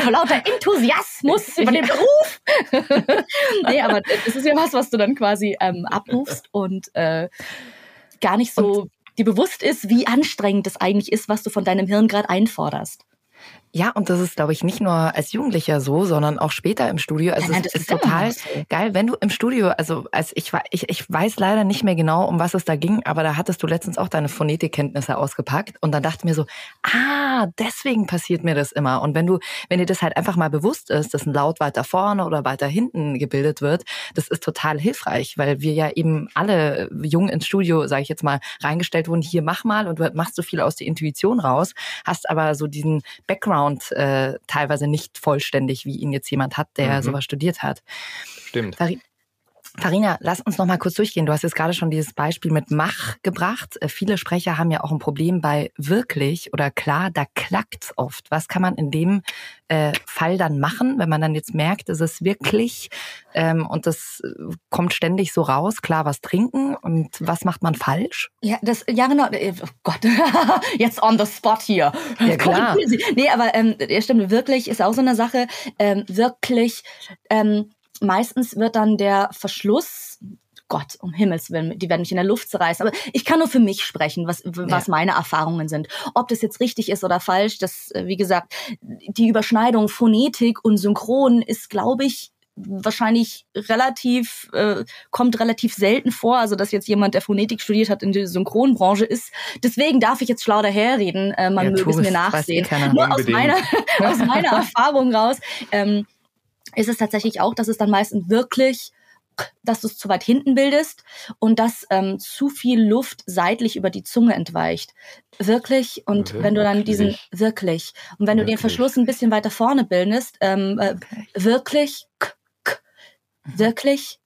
Vor lauter Enthusiasmus über den <laughs> Beruf. nee, aber das ist ja was, was du dann quasi ähm, abrufst und äh, gar nicht so dir bewusst ist, wie anstrengend es eigentlich ist, was du von deinem Hirn gerade einforderst. Ja, und das ist, glaube ich, nicht nur als Jugendlicher so, sondern auch später im Studio. Also Nein, nein, es ist total so. geil, wenn du im Studio, also als ich, wa- ich, ich weiß leider nicht mehr genau, um was es da ging, aber da hattest du letztens auch deine Phonetikkenntnisse ausgepackt und dann dachte ich mir so, ah, deswegen passiert mir das immer. Und wenn du, wenn dir das halt einfach mal bewusst ist, dass ein Laut weiter vorne oder weiter hinten gebildet wird, das ist total hilfreich, weil wir ja eben alle jung ins Studio, sage ich jetzt mal, reingestellt wurden, hier mach mal und du machst so viel aus der Intuition raus, hast aber so diesen Background äh, teilweise nicht vollständig, wie ihn jetzt jemand hat, der Mhm. sowas studiert hat. Stimmt. Fari- Farina, lass uns noch mal kurz durchgehen. Du hast jetzt gerade schon dieses Beispiel mit Mach gebracht. Äh, Viele Sprecher haben ja auch ein Problem bei wirklich oder klar, da klackt's oft. Was kann man in dem äh, Fall dann machen, wenn man dann jetzt merkt, es ist wirklich ähm, und das äh, kommt ständig so raus, klar, was trinken und was macht man falsch? Ja, das, ja genau. äh, Oh Gott, <laughs> jetzt on the spot hier. Ja, <laughs> klar. Nee, aber ähm, ja, stimmt, wirklich ist auch so eine Sache. Ähm, wirklich, ähm, meistens wird dann der Verschluss, Gott, um Himmels Willen, die werden mich in der Luft zerreißen. Aber ich kann nur für mich sprechen, was, was meine Erfahrungen sind. Ob das jetzt richtig ist oder falsch, das, äh, wie gesagt, die Überschneidung Phonetik und Synchron ist, glaube ich, wahrscheinlich relativ, äh, kommt relativ selten vor, also dass jetzt jemand, der Phonetik studiert hat, in der Synchronbranche ist. Deswegen darf ich jetzt schlau daherreden, äh, man Ja, möge es mir nachsehen. eh. Nur aus meiner, <laughs> aus meiner Erfahrung raus ähm, ist es tatsächlich auch, dass es dann meistens wirklich dass du es zu weit hinten bildest und dass ähm, zu viel Luft seitlich über die Zunge entweicht. Wirklich. Und wenn du dann diesen wirklich und wenn du den Wirklich. Verschluss ein bisschen weiter vorne bildest, ähm, äh, wirklich, k, k, wirklich,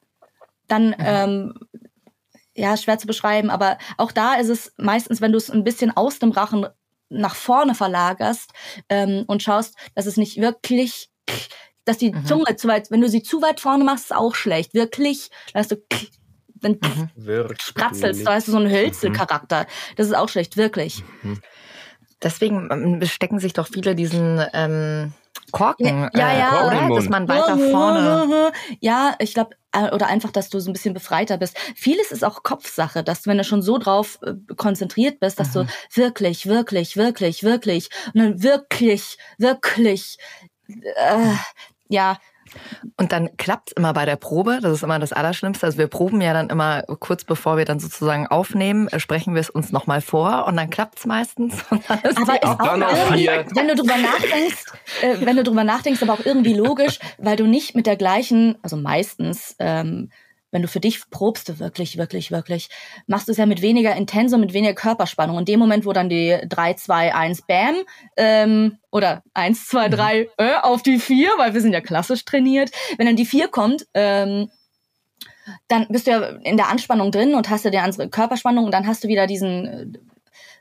dann ähm, ja schwer zu beschreiben. Aber auch da ist es meistens, wenn du es ein bisschen aus dem Rachen nach vorne verlagerst ähm, und schaust, dass es nicht wirklich dass die Zunge zu weit, wenn du sie zu weit vorne machst, ist auch schlecht. Wirklich, da hast du, wenn Wirklich. spratzelst, da hast du so einen Hölzelcharakter. Das ist auch schlecht, wirklich. Deswegen ähm, stecken sich doch viele diesen ähm, Korken, Ja, äh, ja. oder? Korken dass man weiter vorne. Ja, ich glaube, oder einfach, dass du so ein bisschen befreiter bist. Vieles ist auch Kopfsache, dass du, wenn du schon so drauf äh, konzentriert bist, dass du wirklich, wirklich, wirklich, wirklich und dann wirklich, wirklich, äh, ja, Und dann klappt's immer bei der Probe. Das ist immer das Allerschlimmste. Also wir proben ja dann immer kurz bevor wir dann sozusagen aufnehmen, äh, sprechen wir es uns nochmal vor und dann klappt's meistens. <laughs> Und dann ist Aber ist auch dann irgendwie, vier. wenn du drüber nachdenkst, äh, wenn du drüber nachdenkst, aber auch irgendwie logisch, weil du nicht mit der gleichen, also meistens, ähm, wenn du für dich probst, du wirklich, wirklich, wirklich, machst du es ja mit weniger Intensum, mit weniger Körperspannung. In dem Moment, wo dann die 3, 2, 1, Bam, ähm, oder 1, 2, 3, äh, auf die 4, weil wir sind ja klassisch trainiert. Wenn dann die 4 kommt, ähm, dann bist du ja in der Anspannung drin und hast du die andere Körperspannung und dann hast du wieder diesen äh,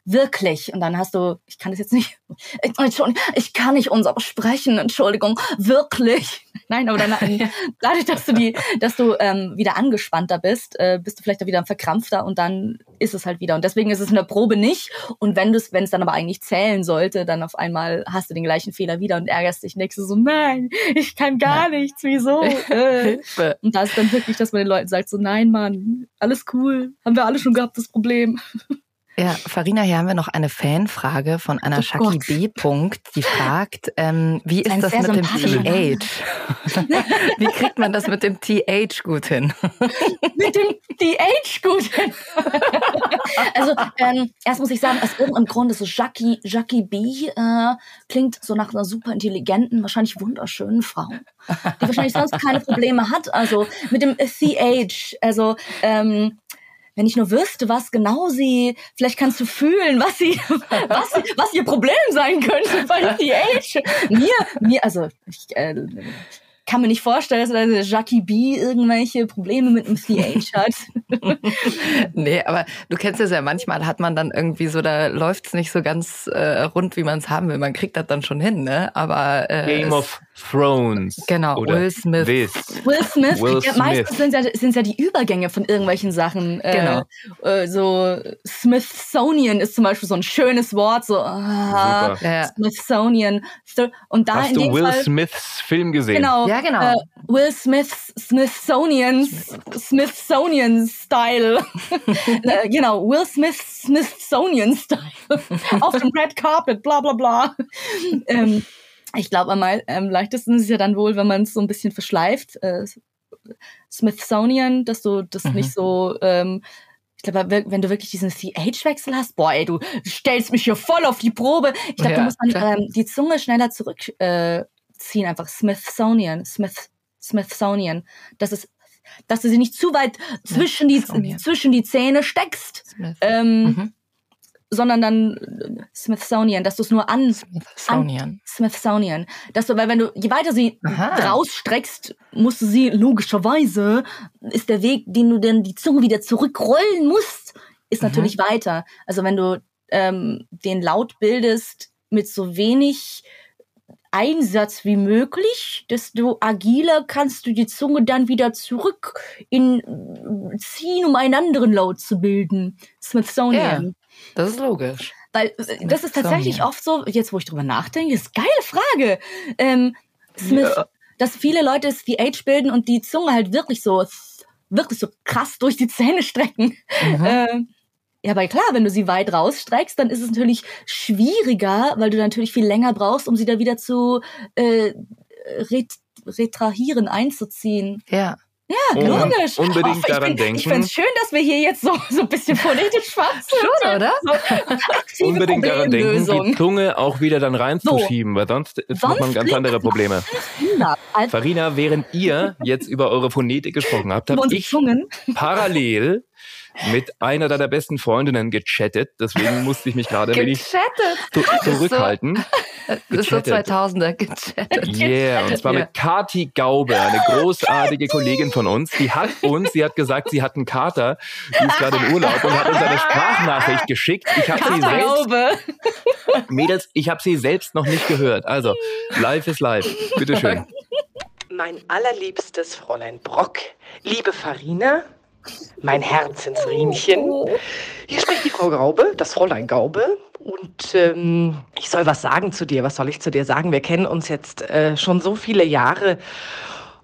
wirklich und dann hast du, ich kann das jetzt nicht, Entschuldigung, <laughs> ich kann nicht unser sprechen, Entschuldigung, wirklich. Nein, aber dann <laughs> dadurch, dass du die, dass du ähm, wieder angespannter bist, äh, bist du vielleicht auch wieder verkrampfter und dann ist es halt wieder. Und deswegen ist es in der Probe nicht. Und wenn du wenn es dann aber eigentlich zählen sollte, dann auf einmal hast du den gleichen Fehler wieder und ärgerst dich nächstes so, nein, ich kann gar nichts, wieso? <laughs> Äh. Und da ist dann wirklich, dass man den Leuten sagt, so, nein, Mann, alles cool, haben wir alle schon gehabt, das Problem. <laughs> Ja, Farina, hier haben wir noch eine Fanfrage von einer Oh Shaki. B. Punkt, die fragt, ähm, wie ist Ein das mit dem. TH? <laughs> wie kriegt man das mit dem TH gut hin? <laughs> mit dem DH gut. <laughs> also ähm, erst muss ich sagen, aus irgendeinem Grund ist so Jackie, Jackie B äh, klingt so nach einer super intelligenten, wahrscheinlich wunderschönen Frau, die wahrscheinlich sonst keine Probleme hat. Also mit dem CH, also ähm, wenn ich nur wüsste, was genau sie, vielleicht kannst du fühlen, was sie, was, was ihr Problem sein könnte bei CH. Mir, mir, also ich äh, kann mir nicht vorstellen, dass Jackie B irgendwelche Probleme mit dem CH hat. <laughs> nee, aber du kennst es ja, manchmal hat man dann irgendwie so, da läuft's nicht so ganz äh, rund, wie man es haben will. Man kriegt das dann schon hin, ne? Aber äh, Game of Thrones. Genau, oder Will Smith. This. Will Smith, Will ja, meistens sind ja, sind ja die Übergänge von irgendwelchen Sachen. Genau. Äh, äh, so Smithsonian ist zum Beispiel so ein schönes Wort, so ah. Ja. Smithsonian. So, Und da Hast in du dem Will Fall, Smiths Film gesehen? Genau. Ja, genau. Äh, Will Smiths Smithsonian Smithsonian Style. <laughs> äh, genau, Will Smiths Smithsonian Style. <laughs> Auf dem Red Carpet, bla bla bla. ähm, ich glaube, am am leichtesten ist es ja dann wohl, wenn man es so ein bisschen verschleift. Äh, Smithsonian, dass du das Mhm. nicht so. Ähm, ich glaube, wenn du wirklich diesen CH-Wechsel hast, boah, ey, du stellst mich hier voll auf die Probe. Ich glaube, Ja, du musst dann ähm, die Zunge schneller zurückziehen, äh, einfach Smithsonian, Smith, Smithsonian. Das ist, dass du sie nicht zu weit zwischen die, zwischen die Zähne steckst, ähm, Mhm. Sondern dann äh, Smithsonian, dass du es nur an, Smithsonian. Smithsonian. Dass du, weil wenn du, je weiter sie Aha. rausstreckst, musst du sie logischerweise, ist der Weg, den du dann die Zunge wieder zurückrollen musst, ist Mhm. natürlich weiter. Also wenn du ähm, den Laut bildest mit so wenig Einsatz wie möglich, desto agiler kannst du die Zunge dann wieder zurück in ziehen, um einen anderen Laut zu bilden. Smithsonian. Ja. Das ist logisch. Weil äh, das ist tatsächlich oft so, jetzt wo ich drüber nachdenke, ist eine geile Frage. Ähm, Smith, dass viele Leute das Age bilden und die Zunge halt wirklich so, wirklich so krass durch die Zähne strecken. Mhm. Ähm, ja, aber klar, wenn du sie weit rausstreckst, dann ist es natürlich schwieriger, weil du natürlich viel länger brauchst, um sie da wieder zu äh, ret retrahieren, einzuziehen. Ja. Ja, Un- logisch. unbedingt ich daran bin, denken. Ich finde es schön, dass wir hier jetzt so, so ein bisschen phonetisch schwatzen. Schon, oder? So, Unbedingt daran denken, die Zunge auch wieder dann reinzuschieben, weil sonst, sonst hat man ganz andere Probleme. Also, Farina, während ihr jetzt über eure Phonetik gesprochen habt, habe ich Zungen. parallel mit einer deiner besten Freundinnen gechattet. Deswegen musste ich mich gerade ein wenig Gechattet. zu- zurückhalten. <laughs> Das ist so Gechattet. 2000er gechattet. Yeah, und zwar Ja. mit Kati Gaube, eine großartige Kollegin von uns. Die hat <laughs> uns, sie hat gesagt, sie hat einen Kater, die ist gerade im <laughs> Urlaub und hat uns eine Sprachnachricht geschickt. Ich habe sie selbst. Mädels, ich habe sie selbst noch nicht gehört. Also, live ist live. Bitteschön. Mein allerliebstes Fräulein Brock, liebe Farina, mein Herzensriemchen. Hier spricht die Frau Gaube, das Fräulein Gaube. Und ähm, ich soll was sagen zu dir. Was soll ich zu dir sagen? Wir kennen uns jetzt äh, schon so viele Jahre.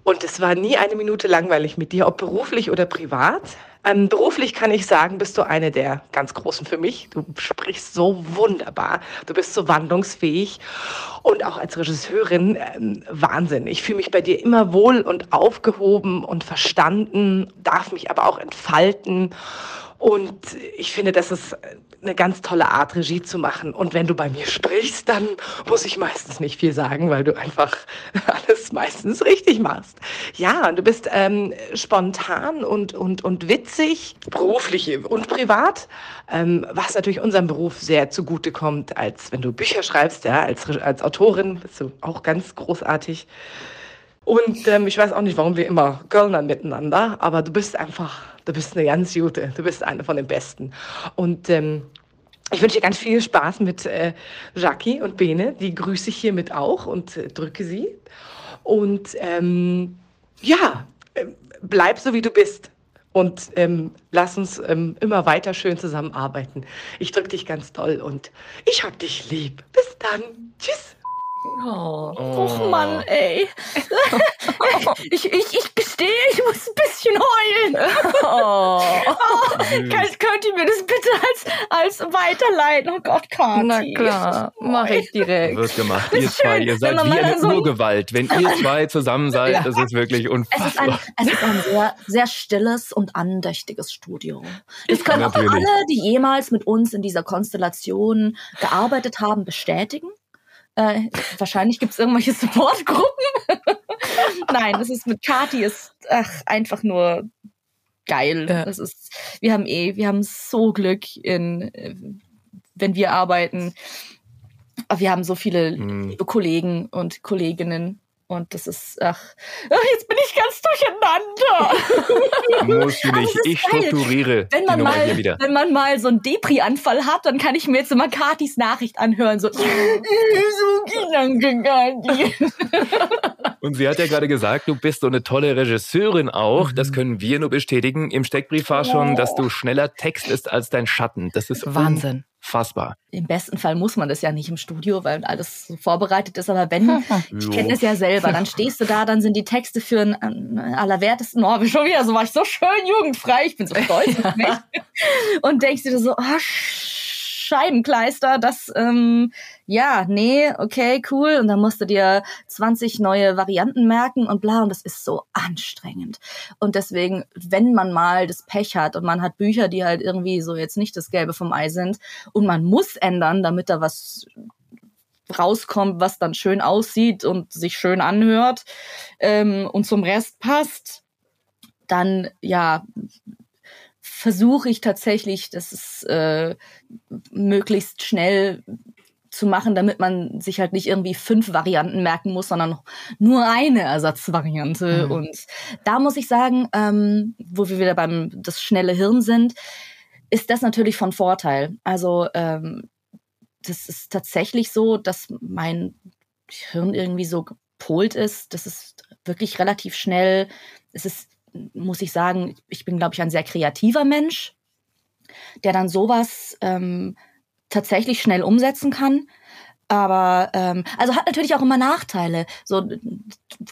Und es war nie eine Minute langweilig mit dir, ob beruflich oder privat. Ähm, beruflich kann ich sagen, bist du eine der ganz Großen für mich. Du sprichst so wunderbar. Du bist so wandlungsfähig. Und auch als Regisseurin, ähm, Wahnsinn. Ich fühle mich bei dir immer wohl und aufgehoben und verstanden, darf mich aber auch entfalten. Und ich finde, das ist eine ganz tolle Art, Regie zu machen. Und wenn du bei mir sprichst, dann muss ich meistens nicht viel sagen, weil du einfach <laughs> alles meistens richtig machst. Ja, du bist ähm, spontan und, und, und witzig, beruflich und privat, ähm, was natürlich unserem Beruf sehr zugute kommt, als wenn du Bücher schreibst, ja, als, als Autorin bist du auch ganz großartig. Und ähm, ich weiß auch nicht, warum wir immer Kölnern miteinander, aber du bist einfach, du bist eine ganz gute, du bist eine von den Besten. Und ähm, ich wünsche dir ganz viel Spaß mit äh, Jackie und Bene, die grüße ich hiermit auch und äh, drücke sie. Und ähm, ja, ähm, bleib so wie du bist. Und ähm, lass uns ähm, immer weiter schön zusammenarbeiten. Ich drücke dich ganz doll und ich hab dich lieb. Bis dann. Tschüss. Oh. Och Mann, ey. <laughs> ich, ich, ich gestehe, ich muss ein bisschen heulen. <laughs> Oh. Könnt, könnt ihr mir das bitte als, als weiterleiten? Oh Gott, Kati. Na klar, mache ich direkt. Wird gemacht. Ihr zwei, ihr wenn seid wie eine so Urgewalt. Wenn ihr <laughs> zwei zusammen seid, Ja. das ist wirklich Es ist, ein, unfassbar. es ist ein sehr, sehr stilles und andächtiges Studio. Das können auch alle, die jemals mit uns in dieser Konstellation gearbeitet haben, bestätigen. Äh, wahrscheinlich gibt es irgendwelche Supportgruppen. <laughs> Nein, es ist mit Kati ist ach, einfach nur geil. Das ist, wir haben eh, wir haben so Glück in, wenn wir arbeiten. Aber Wir haben so viele liebe Kollegen und Kolleginnen. Und das ist, ach, ach, jetzt bin ich ganz durcheinander. <laughs> Aber nicht. Ich strukturiere Wenn man, mal, wenn man mal so einen Depri-Anfall hat, dann kann ich mir jetzt immer Katis Nachricht anhören. So, <laughs> so danke, Kati. <laughs> Und sie hat ja gerade gesagt, du bist so eine tolle Regisseurin auch. Das Mhm. können wir nur bestätigen. Im Steckbrief war schon, dass du schneller textest als dein Schatten. Das ist Wahnsinn. Unfassbar. Im besten Fall muss man das ja nicht im Studio, weil alles so vorbereitet ist. Aber wenn, ich kenne es ja selber, dann <laughs> stehst du da, dann sind die Texte für einen allerwertesten, oh, schon wieder, so war ich so schön jugendfrei, ich bin so stolz <laughs> auf mich. Und denkst dir so, oh, Scheibenkleister, das, ähm, ja, nee, okay, cool. Und dann musst du dir 20 neue Varianten merken und bla. Und das ist so anstrengend. Und deswegen, wenn man mal das Pech hat und man hat Bücher, die halt irgendwie so jetzt nicht das Gelbe vom Ei sind und man muss ändern, damit da was rauskommt, was dann schön aussieht und sich schön anhört ähm, und zum Rest passt, dann ja versuche ich tatsächlich, das ist äh, möglichst schnell zu machen, damit man sich halt nicht irgendwie fünf Varianten merken muss, sondern nur eine Ersatzvariante. Mhm. Und da muss ich sagen, ähm, wo wir wieder beim das schnelle Hirn sind, ist das natürlich von Vorteil. Also ähm, das ist tatsächlich so, dass mein Hirn irgendwie so gepolt ist. Das ist wirklich relativ schnell. Es ist, muss ich sagen, ich bin, glaube ich, ein sehr kreativer Mensch, der dann sowas ähm, tatsächlich schnell umsetzen kann. Aber ähm, also hat natürlich auch immer Nachteile. So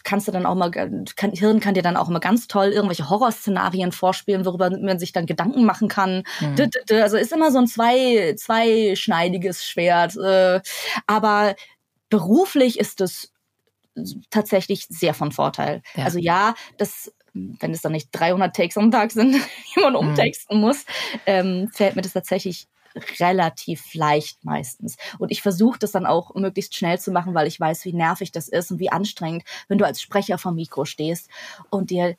kannst du dann auch mal, kann, Hirn kann dir dann auch immer ganz toll irgendwelche Horrorszenarien vorspielen, worüber man sich dann Gedanken machen kann. Mhm. Also ist immer so ein zwei, zweischneidiges Schwert. Äh, aber beruflich ist es tatsächlich sehr von Vorteil. Ja. Also ja, das wenn es dann nicht 300 Takes am Tag sind, <laughs> die man umtexten muss, ähm, fällt mir das tatsächlich relativ leicht meistens. Und ich versuche das dann auch möglichst schnell zu machen, weil ich weiß, wie nervig das ist und wie anstrengend, wenn du als Sprecher vom Mikro stehst und dir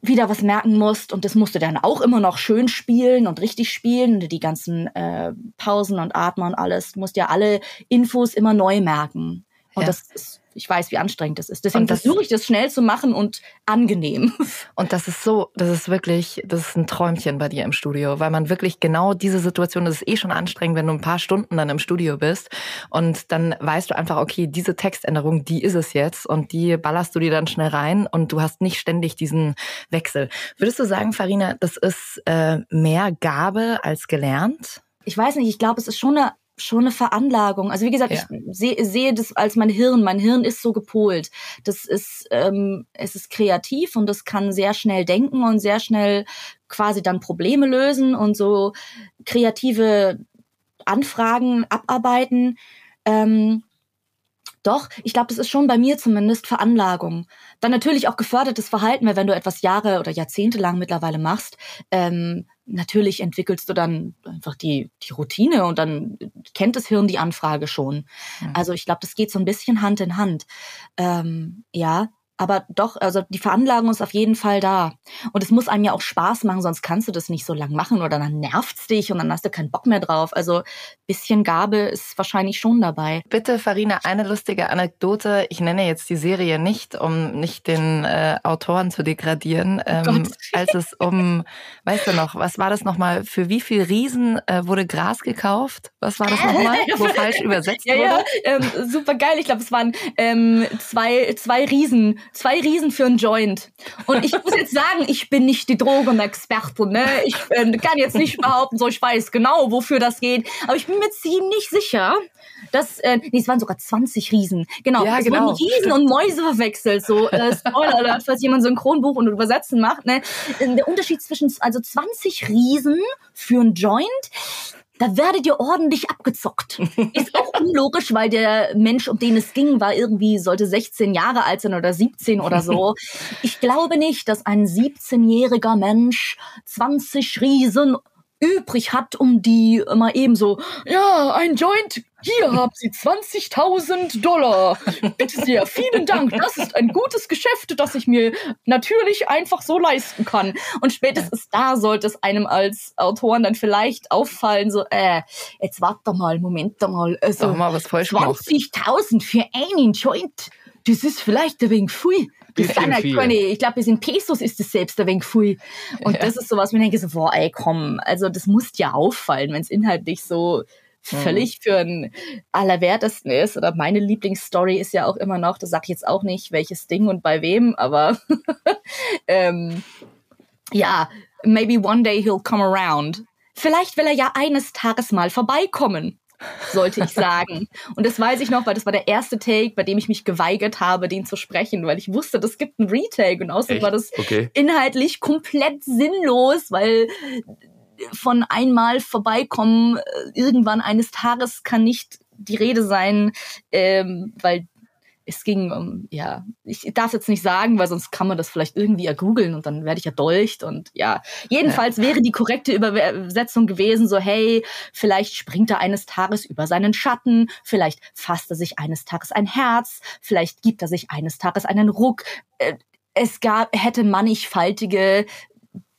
wieder was merken musst und das musst du dann auch immer noch schön spielen und richtig spielen und die ganzen äh, Pausen und Atmen und alles, du musst ja alle Infos immer neu merken. Und Ja. das ist, ich weiß, wie anstrengend das ist. Deswegen das- versuche ich das schnell zu machen und angenehm. <laughs> Und das ist so, das ist wirklich, das ist ein Träumchen bei dir im Studio, weil man wirklich genau diese Situation, das ist eh schon anstrengend, wenn du ein paar Stunden dann im Studio bist und dann weißt du einfach, okay, diese Textänderung, die ist es jetzt und die ballerst du dir dann schnell rein und du hast nicht ständig diesen Wechsel. Würdest du sagen, Farina, das ist äh, mehr Gabe als gelernt? ich weiß nicht, ich glaube, es ist schon eine schon eine Veranlagung. Also wie gesagt, Ja. ich sehe sehe das als mein Hirn. Mein Hirn ist so gepolt. Das ist ähm, es ist kreativ und das kann sehr schnell denken und sehr schnell quasi dann Probleme lösen und so kreative Anfragen abarbeiten. Ähm, doch, ich glaube, das ist schon bei mir zumindest Veranlagung. Dann natürlich auch gefördertes Verhalten, weil wenn du etwas Jahre oder Jahrzehnte lang mittlerweile machst, ähm, natürlich entwickelst du dann einfach die, die Routine und dann kennt das Hirn die Anfrage schon. Also ich glaube, das geht so ein bisschen Hand in Hand. Ähm, ja, aber doch, also die Veranlagung ist auf jeden Fall da. Und es muss einem ja auch Spaß machen, sonst kannst du das nicht so lang machen oder dann nervt's dich und dann hast du keinen Bock mehr drauf. Also bisschen Gabe ist wahrscheinlich schon dabei. Bitte, Farina, eine lustige Anekdote. Ich nenne jetzt die Serie nicht, um nicht den äh, Autoren zu degradieren. Ähm, Gott. <laughs> als es um, weißt du noch, was war das nochmal? Für wie viel Riesen äh, wurde Gras gekauft? Was war das nochmal, <laughs> wo falsch übersetzt Ja, wurde? ja, ähm, super geil. Ich glaube, es waren ähm, zwei, zwei Riesen, zwei Riesen für einen Joint. Und ich muss jetzt sagen, ich bin nicht die Drogenexperte. Ne? Ich äh, kann jetzt nicht behaupten, so ich weiß genau, wofür das geht. Aber ich bin mir ziemlich sicher, dass, äh, nee, es waren sogar 20 Riesen. Genau, Ja, es genau. wurden Riesen und Mäuse verwechselt. So, äh, Spoiler Alert, falls jemand Synchronbuch und Übersetzen macht. Ne? Der Unterschied zwischen also 20 Riesen für einen Joint da werdet ihr ordentlich abgezockt. <laughs> Ist auch unlogisch, weil der Mensch, um den es ging, war irgendwie, sollte 16 Jahre alt sein oder 17 oder so. <laughs> Ich glaube nicht, dass ein 17-jähriger Mensch 20 Riesen übrig hat, um die mal eben so, ja, ein Joint, hier haben Sie 20.000 Dollar. Bitte sehr, vielen Dank. Das ist ein gutes Geschäft, das ich mir natürlich einfach so leisten kann. Und spätestens da sollte es einem als Autoren dann vielleicht auffallen, so, äh, jetzt warte mal, Moment mal. Also, Doch mal was falsch gemacht. 20.000 für einen Joint, das ist vielleicht ein wenig viel. Das sind halt keine, ich glaube, bis in Pesos ist das selbst ein wenig viel. Und das ist sowas, wo ich denke, so, boah, ey, komm, also das muss dir auffallen, wenn es inhaltlich so völlig für ein Allerwertesten ist. Oder meine Lieblingsstory ist ja auch immer noch, das sag ich jetzt auch nicht, welches Ding und bei wem, aber <laughs> ähm, ja, maybe one day he'll come around. Vielleicht will er ja eines Tages mal vorbeikommen, sollte ich sagen. Und das weiß ich noch, weil das war der erste Take, bei dem ich mich geweigert habe, den zu sprechen, weil ich wusste, das gibt einen Retake und außerdem Echt? war das Okay. inhaltlich komplett sinnlos, weil von einmal vorbeikommen, äh, irgendwann eines Tages kann nicht die Rede sein, ähm, weil es ging um, ja, ich darf jetzt nicht sagen, weil sonst kann man das vielleicht irgendwie ergoogeln und dann werde ich erdolcht und ja. Jedenfalls wäre die korrekte Übersetzung gewesen, so hey, vielleicht springt er eines Tages über seinen Schatten, vielleicht fasst er sich eines Tages ein Herz, vielleicht gibt er sich eines Tages einen Ruck. Äh, Es gab, hätte mannigfaltige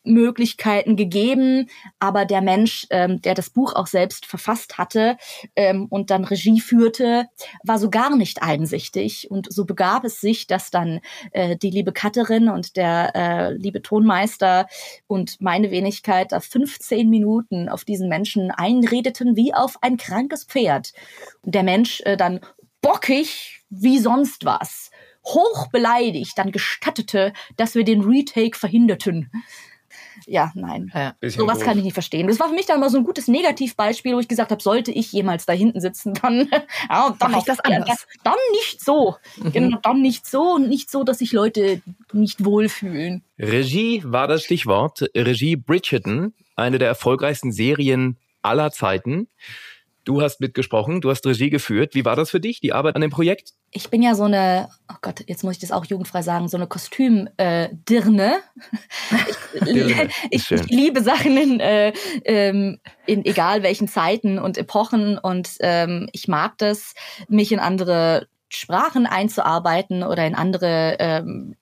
Möglichkeiten gegeben, aber der Mensch, ähm, der das Buch auch selbst verfasst hatte ähm, und dann Regie führte, war so gar nicht einsichtig. Und so begab es sich, dass dann äh, die liebe Cutterin und der äh, liebe Tonmeister und meine Wenigkeit da 15 Minuten auf diesen Menschen einredeten wie auf ein krankes Pferd. Und der Mensch äh, dann bockig wie sonst was, hoch beleidigt, dann gestattete, dass wir den Retake verhinderten. Ja, nein. Ja. Sowas kann ich nicht verstehen. Das war für mich dann mal so ein gutes Negativbeispiel, wo ich gesagt habe, sollte ich jemals da hinten sitzen, dann, <laughs> ja, dann Mach ich das ja, anders. Dann nicht so. Genau, dann nicht so und nicht so, dass sich Leute nicht wohlfühlen. Regie war das Stichwort. Regie Bridgerton, eine der erfolgreichsten Serien aller Zeiten. Du hast mitgesprochen, du hast Regie geführt. Wie war das für dich, die Arbeit an dem Projekt? Ich bin ja so eine, oh Gott, jetzt muss ich das auch jugendfrei sagen, so eine Kostümdirne. <laughs> Äh, Dirne. <laughs> Ich, ich liebe Sachen in, äh, ähm, in egal welchen Zeiten und Epochen und ähm, ich mag das, mich in andere Sprachen einzuarbeiten oder in andere ähm,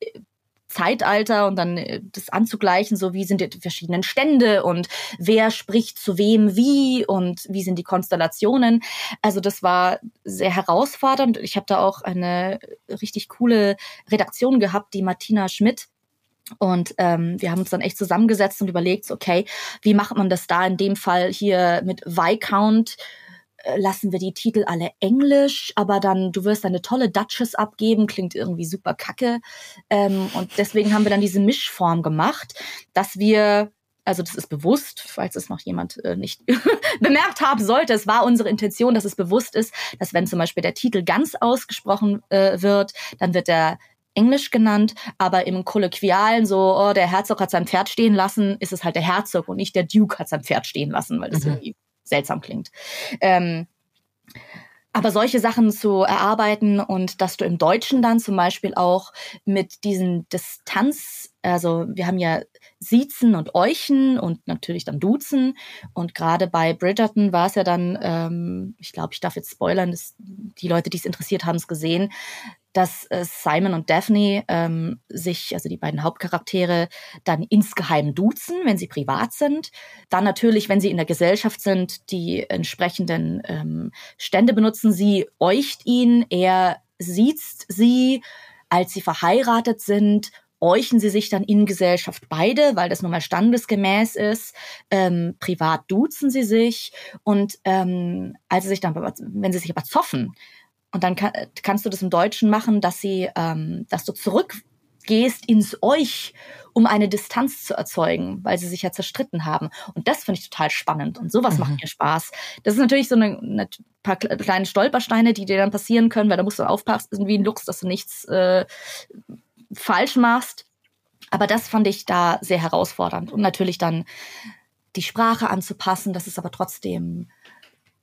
Zeitalter und dann äh, das anzugleichen, so wie sind die verschiedenen Stände und wer spricht zu wem wie und wie sind die Konstellationen. Also das war sehr herausfordernd. Ich habe da auch eine richtig coole Redaktion gehabt, die Martina Schmidt. Und ähm, wir haben uns dann echt zusammengesetzt und überlegt, okay, wie macht man das da in dem Fall hier mit Viscount? Lassen wir die Titel alle englisch, aber dann, du wirst eine tolle Duchess abgeben, klingt irgendwie super kacke. Ähm, und deswegen haben wir dann diese Mischform gemacht, dass wir also das ist bewusst, falls es noch jemand äh, nicht <laughs> bemerkt haben sollte. Es war unsere Intention, dass es bewusst ist, dass wenn zum Beispiel der Titel ganz ausgesprochen äh, wird, dann wird er Englisch genannt, aber im Kolloquialen so, oh, der Herzog hat sein Pferd stehen lassen, ist es halt der Herzog und nicht der Duke hat sein Pferd stehen lassen, weil das Mhm. irgendwie seltsam klingt. Ähm, aber solche Sachen zu erarbeiten und dass du im Deutschen dann zum Beispiel auch mit diesen Distanz, also wir haben ja Siezen und Euchen und natürlich dann Duzen und gerade bei Bridgerton war es ja dann, ähm, ich glaube, ich darf jetzt spoilern, dass die Leute, die es interessiert haben, es gesehen, dass äh, Simon und Daphne ähm, sich, also die beiden Hauptcharaktere, dann insgeheim duzen, wenn sie privat sind. Dann natürlich, wenn sie in der Gesellschaft sind, die entsprechenden ähm, Stände benutzen. Sie eucht ihn, er siezt sie, als sie verheiratet sind. Euchen sie sich dann in Gesellschaft beide, weil das nun mal standesgemäß ist. Ähm, privat duzen sie sich und ähm, als sie sich dann, wenn sie sich aber zoffen, und dann kann, kannst du das im Deutschen machen, dass sie, ähm, dass du zurückgehst ins Euch, um eine Distanz zu erzeugen, weil sie sich ja zerstritten haben. Und das finde ich total spannend. Und sowas macht mir Spaß. Das ist natürlich so eine, eine paar kle- kleine Stolpersteine, die dir dann passieren können, weil da musst du aufpassen wie ein Luchs, dass du nichts äh, falsch machst. Aber das fand ich da sehr herausfordernd. Und natürlich dann die Sprache anzupassen, dass es aber trotzdem,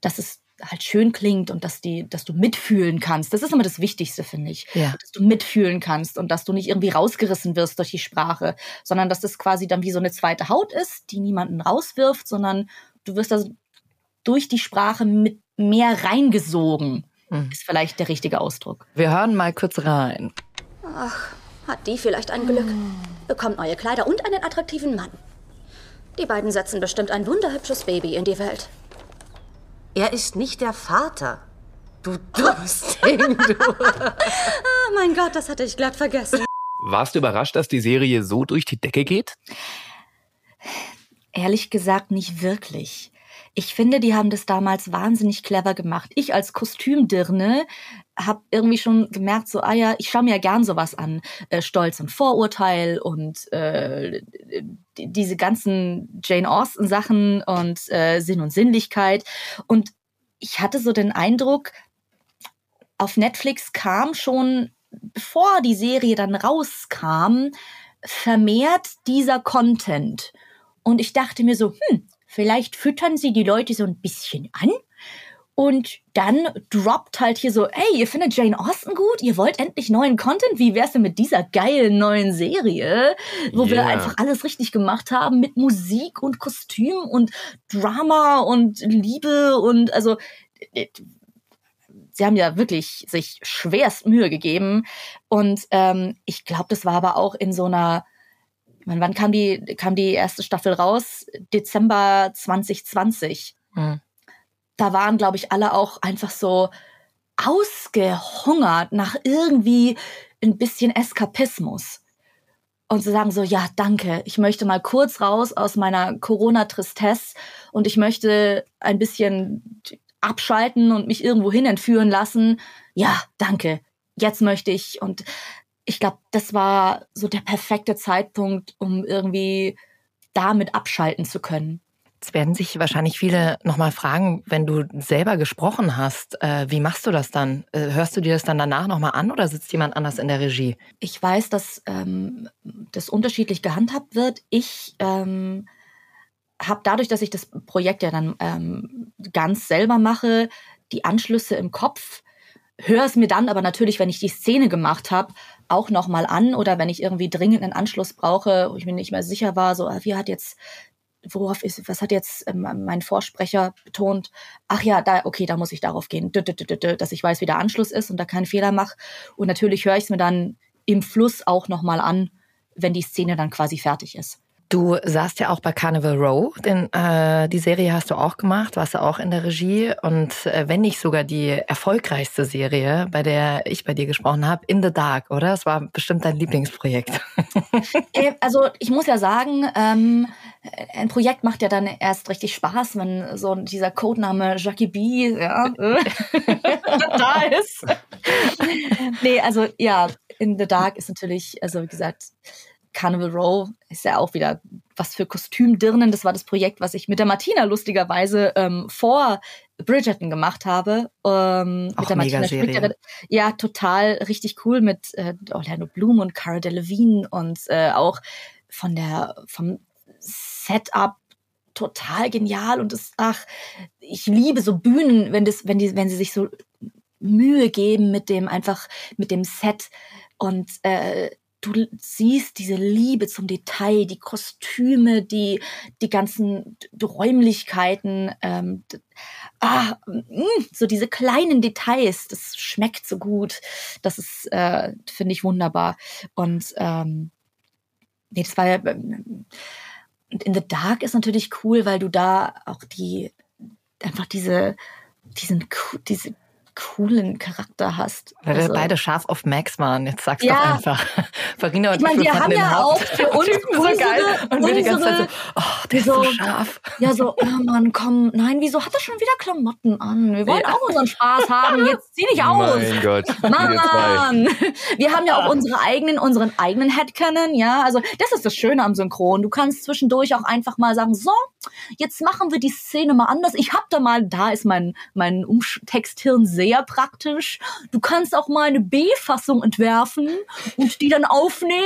dass es halt schön klingt und dass die, dass du mitfühlen kannst. Das ist immer das Wichtigste, finde ich. Ja. Dass du mitfühlen kannst und dass du nicht irgendwie rausgerissen wirst durch die Sprache, sondern dass das quasi dann wie so eine zweite Haut ist, die niemanden rauswirft, sondern du wirst da durch die Sprache mit mehr reingesogen. Ist vielleicht der richtige Ausdruck. Wir hören mal kurz rein. Ach, hat die vielleicht ein Glück. Bekommt neue Kleider und einen attraktiven Mann. Die beiden setzen bestimmt ein wunderhübsches Baby in die Welt. Er ist nicht der Vater. Du <laughs> dummes Ding, du. Ah, mein Gott, das hatte ich glatt vergessen. Warst du überrascht, dass die Serie so durch die Decke geht? Ehrlich gesagt nicht wirklich. Ich finde, die haben das damals wahnsinnig clever gemacht. Ich als Kostümdirne habe irgendwie schon gemerkt, so, ah ja, ich schaue mir ja gern sowas an. Äh, Stolz und Vorurteil und äh, diese ganzen Jane Austen-Sachen und äh, Sinn und Sinnlichkeit. Und ich hatte so den Eindruck, auf Netflix kam schon, bevor die Serie dann rauskam, vermehrt dieser Content. Und ich dachte mir so, hm, vielleicht füttern sie die Leute so ein bisschen an. Und dann droppt halt hier so, ey, ihr findet Jane Austen gut? Ihr wollt endlich neuen Content? Wie wär's denn mit dieser geilen neuen Serie, wo wir Yeah. einfach alles richtig gemacht haben mit Musik und Kostüm und Drama und Liebe und also äh, sie haben ja wirklich sich schwerst Mühe gegeben. Und ähm, ich glaube, das war aber auch in so einer, meine, wann kam die, kam die erste Staffel raus? Dezember 2020. Da waren, glaube ich, alle auch einfach so ausgehungert nach irgendwie ein bisschen Eskapismus. Und zu sagen so, ja, danke, ich möchte mal kurz raus aus meiner Corona-Tristesse und ich möchte ein bisschen abschalten und mich irgendwo hin entführen lassen. Ja, danke. Jetzt möchte ich. Und ich glaube, das war so der perfekte Zeitpunkt, um irgendwie damit abschalten zu können. Jetzt werden sich wahrscheinlich viele nochmal fragen, wenn du selber gesprochen hast, äh, wie machst du das dann? Äh, hörst du dir das dann danach nochmal an oder sitzt jemand anders in der Regie? Ich weiß, dass ähm, das unterschiedlich gehandhabt wird. Ich ähm, habe dadurch, dass ich das Projekt ja dann ähm, ganz selber mache, die Anschlüsse im Kopf, höre es mir dann aber natürlich, wenn ich die Szene gemacht habe, auch nochmal an oder wenn ich irgendwie dringend einen Anschluss brauche, wo ich mir nicht mehr sicher war, so, ah, wie hat jetzt, worauf ist, was hat jetzt ähm, mein Vorsprecher betont? Ach ja, da, okay, da muss ich darauf gehen, dü- dü- dü- dü- dü, dass ich weiß, wie der Anschluss ist und da keinen Fehler mache. Und natürlich höre ich es mir dann im Fluss auch nochmal an, wenn die Szene dann quasi fertig ist. Du saßt ja auch bei Carnival Row, denn äh, die Serie hast du auch gemacht, warst du auch in der Regie und äh, wenn nicht sogar die erfolgreichste Serie, bei der ich bei dir gesprochen habe, In the Dark, oder? Das war bestimmt dein Lieblingsprojekt. <laughs> Äh, Also ich muss ja sagen, ähm, ein Projekt macht ja dann erst richtig Spaß, wenn so dieser Codename Jackie B ja, äh, <laughs> da ist. nee, also ja, In the Dark ist natürlich, also wie gesagt, Carnival Row ist ja auch wieder was für Kostümdirnen. Das war das Projekt, was ich mit der Martina lustigerweise ähm, vor Bridgerton gemacht habe. Ähm, Auch mit der Martina. Schmidt, ja, total richtig cool mit äh, Orlando Bloom und Cara Delevingne und äh, auch von der vom Setup total genial und das ach ich liebe so Bühnen wenn das wenn die wenn sie sich so Mühe geben mit dem einfach mit dem Set und äh, du siehst diese Liebe zum Detail, die Kostüme, die die ganzen Räumlichkeiten, ähm, ah, mh, so diese kleinen Details, das schmeckt so gut, das ist äh, finde ich wunderbar und ähm, nee, das war ja ähm, und in the Dark ist natürlich cool, weil du da auch die einfach diese diesen diese coolen Charakter hast. Weil wir Also- beide scharf auf Max waren. Jetzt sag's Ja. doch einfach. <laughs> Farina und Ich meine, wir haben den ja auch Haupt- für <laughs> uns Typen so unsere, geil. Und wir die ganze Zeit so, oh, der ist so scharf. Ja, so, oh Mann, komm, nein, wieso hat er schon wieder Klamotten an? Wir wollen Ja. auch unseren Spaß haben. Jetzt zieh dich aus. Mein Gott, wir. Mann, wir haben ja auch unsere eigenen, unseren eigenen Headcanon, ja. Also das ist das Schöne am Synchron. Du kannst zwischendurch auch einfach mal sagen, so, jetzt machen wir die Szene mal anders. Ich hab da mal, da ist mein mein Umtexthirn sehr praktisch. Du kannst auch mal eine B-Fassung entwerfen und die dann aufnehmen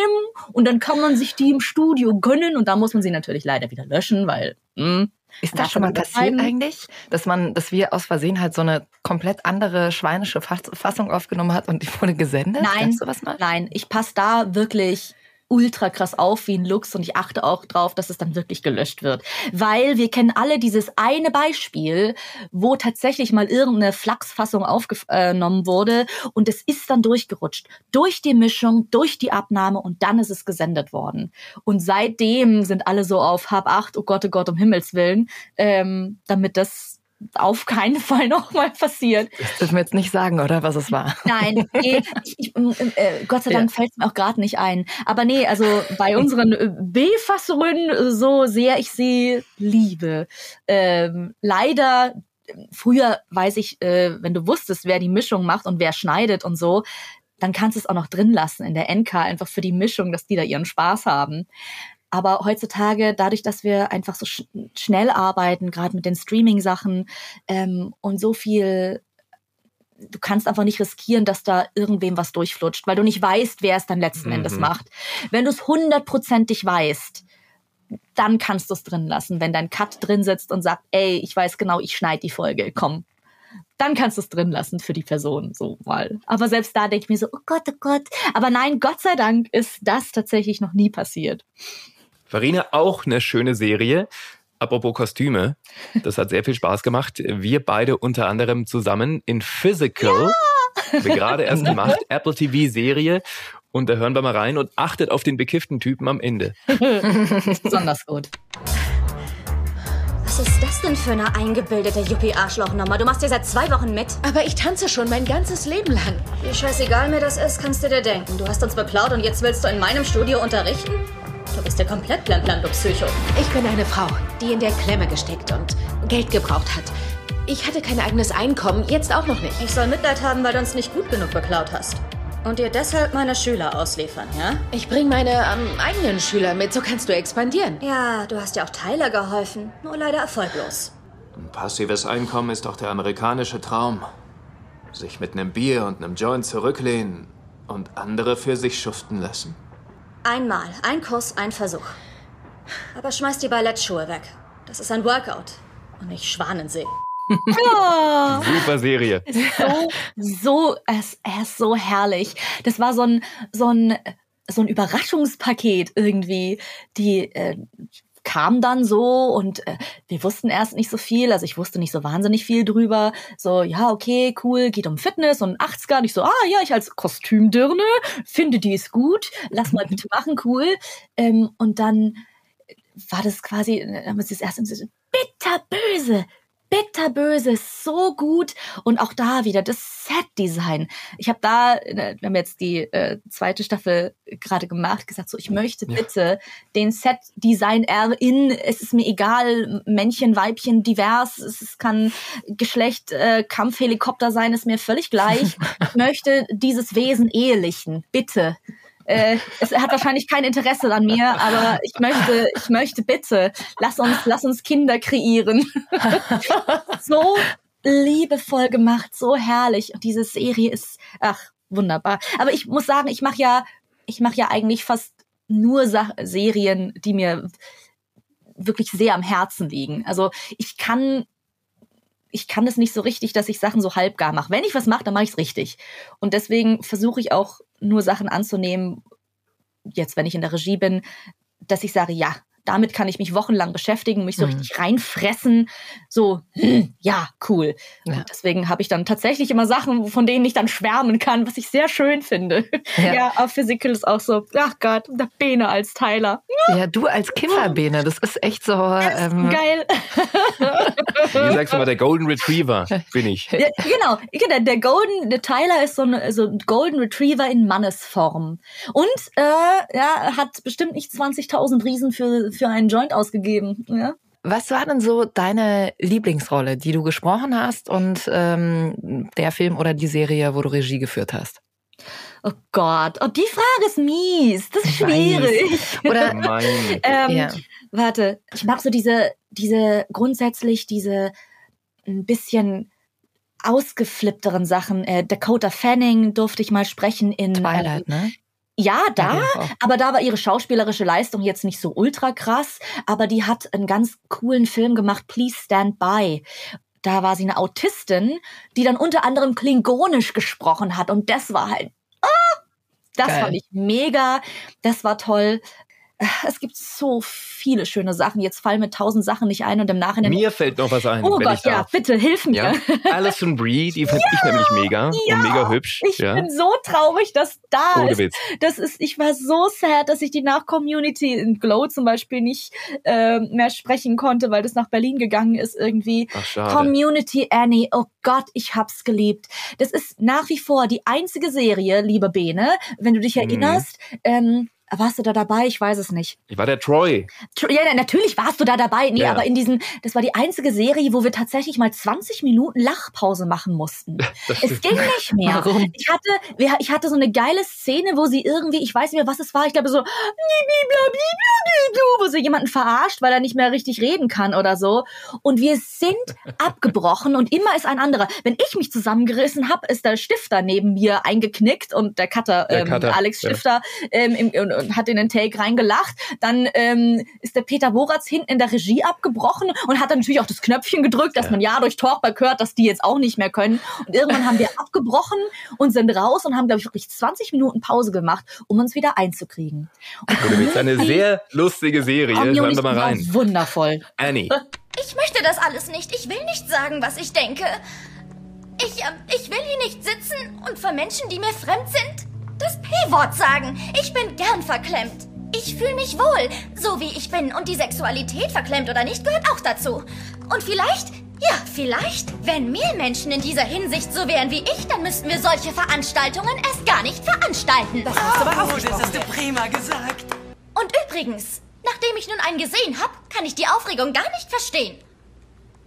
und dann kann man sich die im Studio gönnen und da muss man sie natürlich leider wieder löschen, weil hm, Ist das schon mal passiert eigentlich, dass man, dass wir aus Versehen halt so eine komplett andere schweinische Fass- Fassung aufgenommen hat und die wurde gesendet? Nein, nein, ich passe da wirklich ultra krass auf wie ein Lux und ich achte auch drauf, dass es dann wirklich gelöscht wird. Weil wir kennen alle dieses eine Beispiel, wo tatsächlich mal irgendeine Flachsfassung aufgenommen wurde und es ist dann durchgerutscht. Durch die Mischung, durch die Abnahme und dann ist es gesendet worden. Und seitdem sind alle so auf Hab acht, oh Gott, oh Gott, um Himmels Willen, ähm, damit das auf keinen Fall <laughs> nochmal passiert. Das dürfen wir jetzt nicht sagen, oder was es war. Nein, nee, ich, ich, äh, Gott sei Ja. Dank fällt es mir auch gerade nicht ein. Aber nee, also bei unseren äh, B-Fassungen, äh, so sehr ich sie liebe, ähm, leider, früher weiß ich, äh, wenn du wusstest, wer die Mischung macht und wer schneidet und so, dann kannst du es auch noch drin lassen in der NK, einfach für die Mischung, dass die da ihren Spaß haben. Aber heutzutage, dadurch, dass wir einfach so sch schnell arbeiten, gerade mit den Streaming-Sachen ähm, und so viel du kannst einfach nicht riskieren, dass da irgendwem was durchflutscht, weil du nicht weißt, wer es dann letzten Mhm. Endes macht. Wenn du es hundertprozentig weißt, dann kannst du es drin lassen. Wenn dein Cut drin sitzt und sagt, ey, ich weiß genau, ich schneide die Folge, komm. Dann kannst du es drin lassen für die Person, so mal. Aber selbst da denke ich mir so, oh Gott, oh Gott. Aber nein, Gott sei Dank ist das tatsächlich noch nie passiert. Farina, auch eine schöne Serie. Apropos Kostüme, das hat sehr viel Spaß gemacht. Wir beide unter anderem zusammen in Physical, haben wir gerade erst gemacht, Apple TV Serie. Und da hören wir mal rein und achtet auf den bekifften Typen am Ende. <laughs> Besonders gut. Was ist das denn für eine eingebildete Yuppie-Arschlochnummer? Du machst hier seit zwei Wochen mit. Aber ich tanze schon mein ganzes Leben lang. Wie scheißegal mir das ist, kannst du dir denken. Du hast uns beklaut und jetzt willst du in meinem Studio unterrichten? Du bist ja komplett du Psycho. Ich bin eine Frau, die in der Klemme gesteckt und Geld gebraucht hat. Ich hatte kein eigenes Einkommen, jetzt auch noch nicht. Ich soll Mitleid haben, weil du uns nicht gut genug beklaut hast. Und dir deshalb meine Schüler ausliefern, ja? Ich bring meine ähm, eigenen Schüler mit, so kannst du expandieren. Ja, du hast ja auch Tyler geholfen. Nur leider erfolglos. Ein passives Einkommen ist doch der amerikanische Traum. Sich mit einem Bier und einem Joint zurücklehnen und andere für sich schuften lassen. Einmal, ein Kurs, ein Versuch. Aber schmeiß die Ballettschuhe weg. Das ist ein Workout und nicht Schwanensee. Ja. Super Serie. so, so, es, er ist so herrlich. Das war so ein, so ein, so ein Überraschungspaket irgendwie. Die äh, kam dann so und äh, wir wussten erst nicht so viel. Also ich wusste nicht so wahnsinnig viel drüber. So, ja, okay, cool, geht um Fitness und 80er. Und ich so, ah ja, ich als Kostümdirne finde die ist gut. Lass mal bitte machen, cool. Ähm, und dann war das quasi, äh, haben wir das erste so, bitterböse, bitterböse, so gut. Und auch da wieder das Set-Design. Ich habe da, äh, wir haben jetzt die äh, zweite Staffel gerade gemacht, gesagt, so ich möchte bitte den Set-Design-R-In, es ist mir egal, Männchen, Weibchen, divers, es es kann Geschlecht, äh, Kampfhelikopter sein, ist mir völlig gleich. <laughs> ich möchte dieses Wesen ehelichen, bitte. Äh, es hat wahrscheinlich kein Interesse an mir, aber ich möchte, ich möchte bitte, lass uns, lass uns Kinder kreieren. <laughs> so liebevoll gemacht, so herrlich. Und diese Serie ist, ach, wunderbar. Aber ich muss sagen, ich mache ja, ich mache ja eigentlich fast nur Sa Serien, die mir wirklich sehr am Herzen liegen. Also ich kann ich kann es nicht so richtig, dass ich Sachen so halbgar mache. Wenn ich was mache, dann mache ich es richtig. Und deswegen versuche ich auch nur Sachen anzunehmen, jetzt wenn ich in der Regie bin, dass ich sage, ja, damit kann ich mich wochenlang beschäftigen, mich so Mhm. richtig reinfressen. So, hm, ja, cool. Ja. Deswegen habe ich dann tatsächlich immer Sachen, von denen ich dann schwärmen kann, was ich sehr schön finde. Ja. <laughs> Ja, aber Physical ist auch so, ach Gott, der Bene als Tyler. Ja, du als Kifferbene, das ist echt so. Ähm, Geil. <laughs> Wie sagst du mal, der Golden Retriever bin ich. Ja, genau, genau. Der Golden, der Tyler ist so ein, so ein Golden Retriever in Mannesform. Und äh, ja, hat bestimmt nicht 20.000 Riesen für, für einen Joint ausgegeben. Ja? Was war denn so deine Lieblingsrolle, die du gesprochen hast und ähm, der Film oder die Serie, wo du Regie geführt hast? Oh Gott, oh, die Frage ist mies. Das ist schwierig. Oder- <laughs> ähm, Ja. Warte, ich mag so diese, diese grundsätzlich diese ein bisschen ausgeflippteren Sachen. Äh, Dakota Fanning durfte ich mal sprechen in Twilight, ne? Ja, da, Ja, aber da war ihre schauspielerische Leistung jetzt nicht so ultra krass, aber die hat einen ganz coolen Film gemacht, Please Stand By. Da war sie eine Autistin, die dann unter anderem klingonisch gesprochen hat und das war halt, ah, das Geil. fand ich mega, das war toll. Es gibt so viele schöne Sachen. Jetzt fallen mir tausend Sachen nicht ein und im Nachhinein. Mir fällt noch was ein. Oh Gott, ich ja, bitte hilf mir. Ja, Alison Brie, die finde ich nämlich mega Ja, und mega hübsch. Ich ja. bin so traurig, dass da Ohne ist. Witz. Das ist, ich war so sad, dass ich die nach Community in Glow zum Beispiel nicht ähm, mehr sprechen konnte, weil das nach Berlin gegangen ist irgendwie. Ach, schade. Community Annie, oh Gott, ich hab's geliebt. Das ist nach wie vor die einzige Serie, liebe Bene, wenn du dich Mhm. erinnerst. Ähm, warst du da dabei? Ich weiß es nicht. Ich war der Troy. Tr- Ja, na- natürlich warst du da dabei. Nee, Ja. aber in diesen, das war die einzige Serie, wo wir tatsächlich mal 20 Minuten Lachpause machen mussten. <laughs> Das Es ging nicht mehr. Warum? Ich hatte, ich hatte so eine geile Szene, wo sie irgendwie, ich weiß nicht mehr, was es war, ich glaube so, wo sie jemanden verarscht, weil er nicht mehr richtig reden kann oder so. Und wir sind <laughs> abgebrochen und immer ist ein anderer. Wenn ich mich zusammengerissen habe, ist der Stifter neben mir eingeknickt und der Cutter, Der ähm, Cutter, Alex ja. Stifter, ähm, im, und, hat in den Take reingelacht. Dann ähm, ist der Peter Woratz hinten in der Regie abgebrochen und hat dann natürlich auch das Knöpfchen gedrückt, dass man ja durch Talkback hört, dass die jetzt auch nicht mehr können. Und irgendwann haben wir <laughs> abgebrochen und sind raus und haben, glaube ich, wirklich 20 Minuten Pause gemacht, um uns wieder einzukriegen. Ohne Witz, eine sehr lustige Serie. Hören wir mal rein. Wundervoll. Annie. Ich möchte das alles nicht. Ich will nicht sagen, was ich denke. Ich, ähm, ich will hier nicht sitzen und von Menschen, die mir fremd sind, das P-Wort sagen. Ich bin gern verklemmt. Ich fühle mich wohl, so wie ich bin. Und die Sexualität, verklemmt oder nicht, gehört auch dazu. Und vielleicht, ja, vielleicht, wenn mehr Menschen in dieser Hinsicht so wären wie ich, dann müssten wir solche Veranstaltungen erst gar nicht veranstalten. Das hast du aber ausgesprochen. Das hast du prima gesagt. Und übrigens, nachdem ich nun einen gesehen habe, kann ich die Aufregung gar nicht verstehen.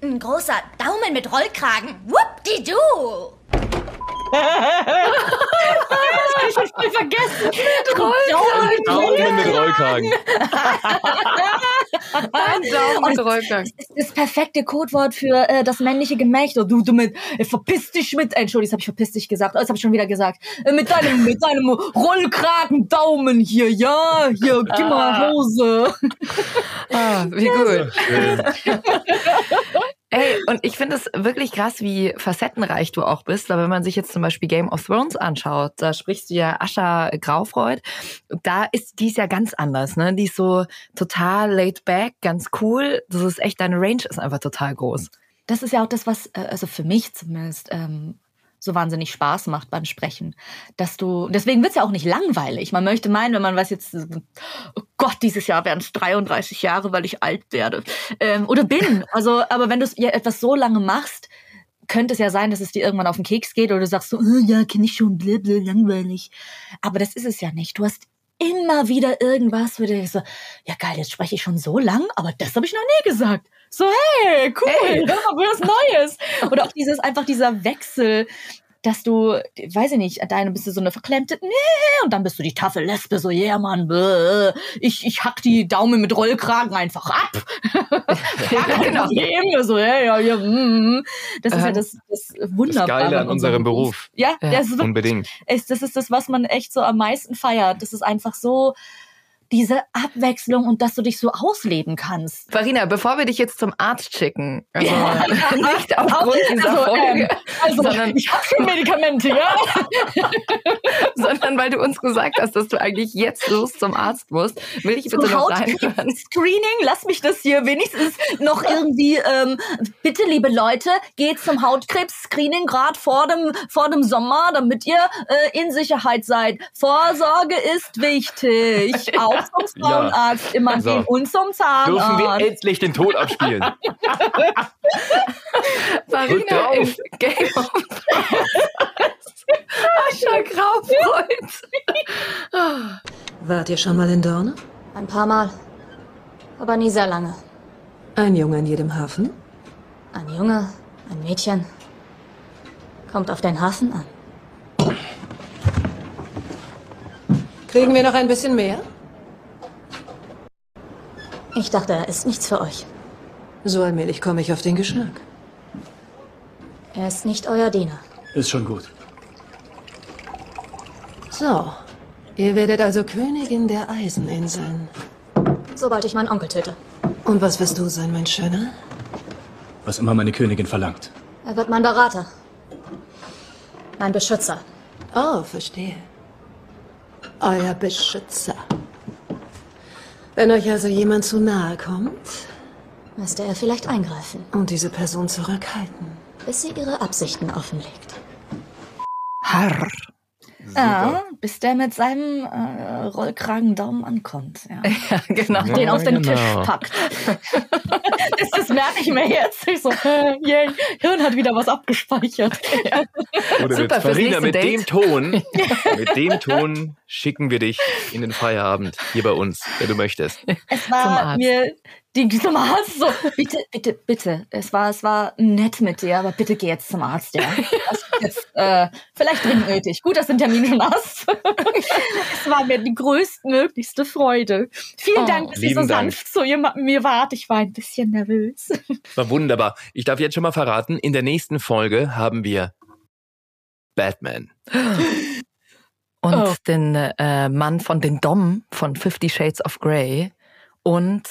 Ein großer Daumen mit Rollkragen. Whoop-di-doo. Ich hab's voll vergessen. Rollkragen. Daumen mit Rollkragen. Ein Daumen mit Rollkragen. Das ist das perfekte Codewort für äh, das männliche Gemächt. Oh, du, du mit, äh, verpiss dich mit, äh, Entschuldigung, das habe ich verpiss dich gesagt. Oh, das habe ich schon wieder gesagt. Äh, mit deinem, mit deinem Rollkragen Daumen hier, ja, hier, gib mal Hose. Ah, wie gut. <laughs> Ey, und ich finde es wirklich krass, wie facettenreich du auch bist, weil wenn man sich jetzt zum Beispiel Game of Thrones anschaut, da sprichst du ja Ascha Graufreud, da ist die ist ja ganz anders, ne? Die ist so total laid back, ganz cool. Das ist echt, deine Range ist einfach total groß. Das ist ja auch das, was, äh, also für mich zumindest, ähm, so wahnsinnig Spaß macht beim Sprechen. Dass du, deswegen wird's ja auch nicht langweilig. Man möchte meinen, wenn man was jetzt, oh Gott, dieses Jahr wären es 33 Jahre, weil ich alt werde. Ähm, oder bin. <laughs> Also, aber wenn du ja etwas so lange machst, könnte es ja sein, dass es dir irgendwann auf den Keks geht oder du sagst so, "Äh, ja, kenne ich schon, blablabla, langweilig. Aber das ist es ja nicht. Du hast immer wieder irgendwas, wo du denkst so, ja geil, jetzt spreche ich schon so lang, aber das habe ich noch nie gesagt. So, hey, cool, Hey. hör mal was Neues. <laughs> Oder auch dieses, einfach dieser Wechsel, dass du, weiß ich nicht, deine bist du so eine verklemmte, nee, und dann bist du die taffe Lesbe, so, ja, yeah, Mann, bäh, ich, ich hack die Daumen mit Rollkragen einfach ab. <laughs> ja, genau. So, ja, ja, ja, mm. Das ist ja Ähm, das, das Das Wunderbare. Geile an unserem Beruf. Ja, das ist wirklich Unbedingt. ist, das ist das, was man echt so am meisten feiert. Das ist einfach so diese Abwechslung und dass du dich so ausleben kannst. Farina, bevor wir dich jetzt zum Arzt schicken, also Ja. <laughs> nicht aufgrund dieser Also, Folge, ähm, also, sondern, ich habe schon Medikamente, ja. <laughs> sondern weil du uns gesagt hast, dass du eigentlich jetzt los zum Arzt musst, will ich bitte Zum noch reinhören. <laughs> Hautkrebs-Screening, lass mich das hier wenigstens noch irgendwie, ähm, bitte liebe Leute, geht zum Hautkrebs-Screening gerade vor dem, vor dem Sommer, damit ihr äh, in Sicherheit seid. Vorsorge ist wichtig. Auch zum Frauenarzt immer So. gehen und zum Zahnarzt. Dürfen wir endlich den Tod abspielen? Drauf. in Game of Ascha Graufreud. Wart ihr schon mal in Dorne? Ein paar Mal. Aber nie sehr lange. Ein Junge in jedem Hafen? Ein Junge, ein Mädchen. Kommt auf den Hafen an. Kriegen wir noch ein bisschen mehr? Ich dachte, er ist nichts für euch. So allmählich komme ich auf den Geschmack. Er ist nicht euer Diener. Ist schon gut. So, Ihr werdet also Königin der Eiseninseln. Sobald ich meinen Onkel töte. Und was wirst du sein, mein Schöner? Was immer meine Königin verlangt. Er wird mein Berater. Mein Beschützer. Oh, verstehe. Euer Beschützer. Wenn euch also jemand zu nahe kommt, müsste er vielleicht eingreifen. Und diese Person zurückhalten. Bis sie ihre Absichten offenlegt. Harr. Ja, bis der mit seinem äh, Rollkragendaumen ankommt. Ja. <laughs> ja genau. Den Ja, auf den genau. Tisch packt. <laughs> das, das merke ich mir jetzt. Ich so, äh, yay, Hirn hat wieder was abgespeichert. Oder Super, Farina, mit Date. dem Ton, <laughs> mit dem Ton schicken wir dich in den Feierabend hier bei uns, wenn du möchtest. Es war mir die zum Arzt so, bitte, bitte, bitte. Es war, es war nett mit dir, aber bitte geh jetzt zum Arzt, ja. Das ist jetzt äh, vielleicht dringend nötig. Gut, dass du den Termin schon hast. <laughs> es war mir die größtmöglichste Freude. Vielen Oh, Dank, dass ihr so Dank. sanft zu mir wart. Ich war ein bisschen nervös. War wunderbar. Ich darf jetzt schon mal verraten, in der nächsten Folge haben wir Batman. <gasps> Und Oh. den äh, Mann von den Dom von Fifty Shades of Grey und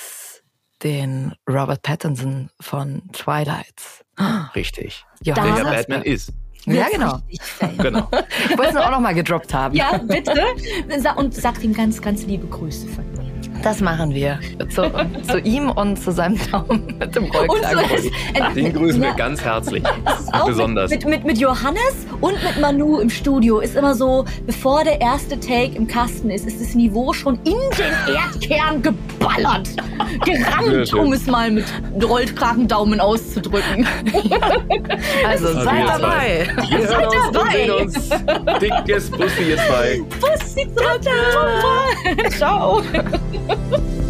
den Robert Pattinson von Twilight. Richtig. Ja, Welcher Johannes Batman ist. Ja, genau. Genau. Ich wollte es auch noch mal gedroppt haben. Ja, bitte. Und sagt ihm ganz, ganz liebe Grüße von mir. Das machen wir. Zu, zu ihm und zu seinem Daumen mit dem Und Rollkragen. so, Den grüßen wir Ja. ganz herzlich. Ist Besonders. Mit, mit, mit, Johannes und mit Manu im Studio ist immer so, bevor der erste Take im Kasten ist, ist das Niveau schon in den Erdkern geballert. Schön. um es mal mit Rollkragendaumen auszudrücken. <laughs> Also Also seid ihr dabei. Wir hören uns und dabei. sehen uns. Dickes Bussi, ihr zwei. Pussy, Ciao. Ha ha ha!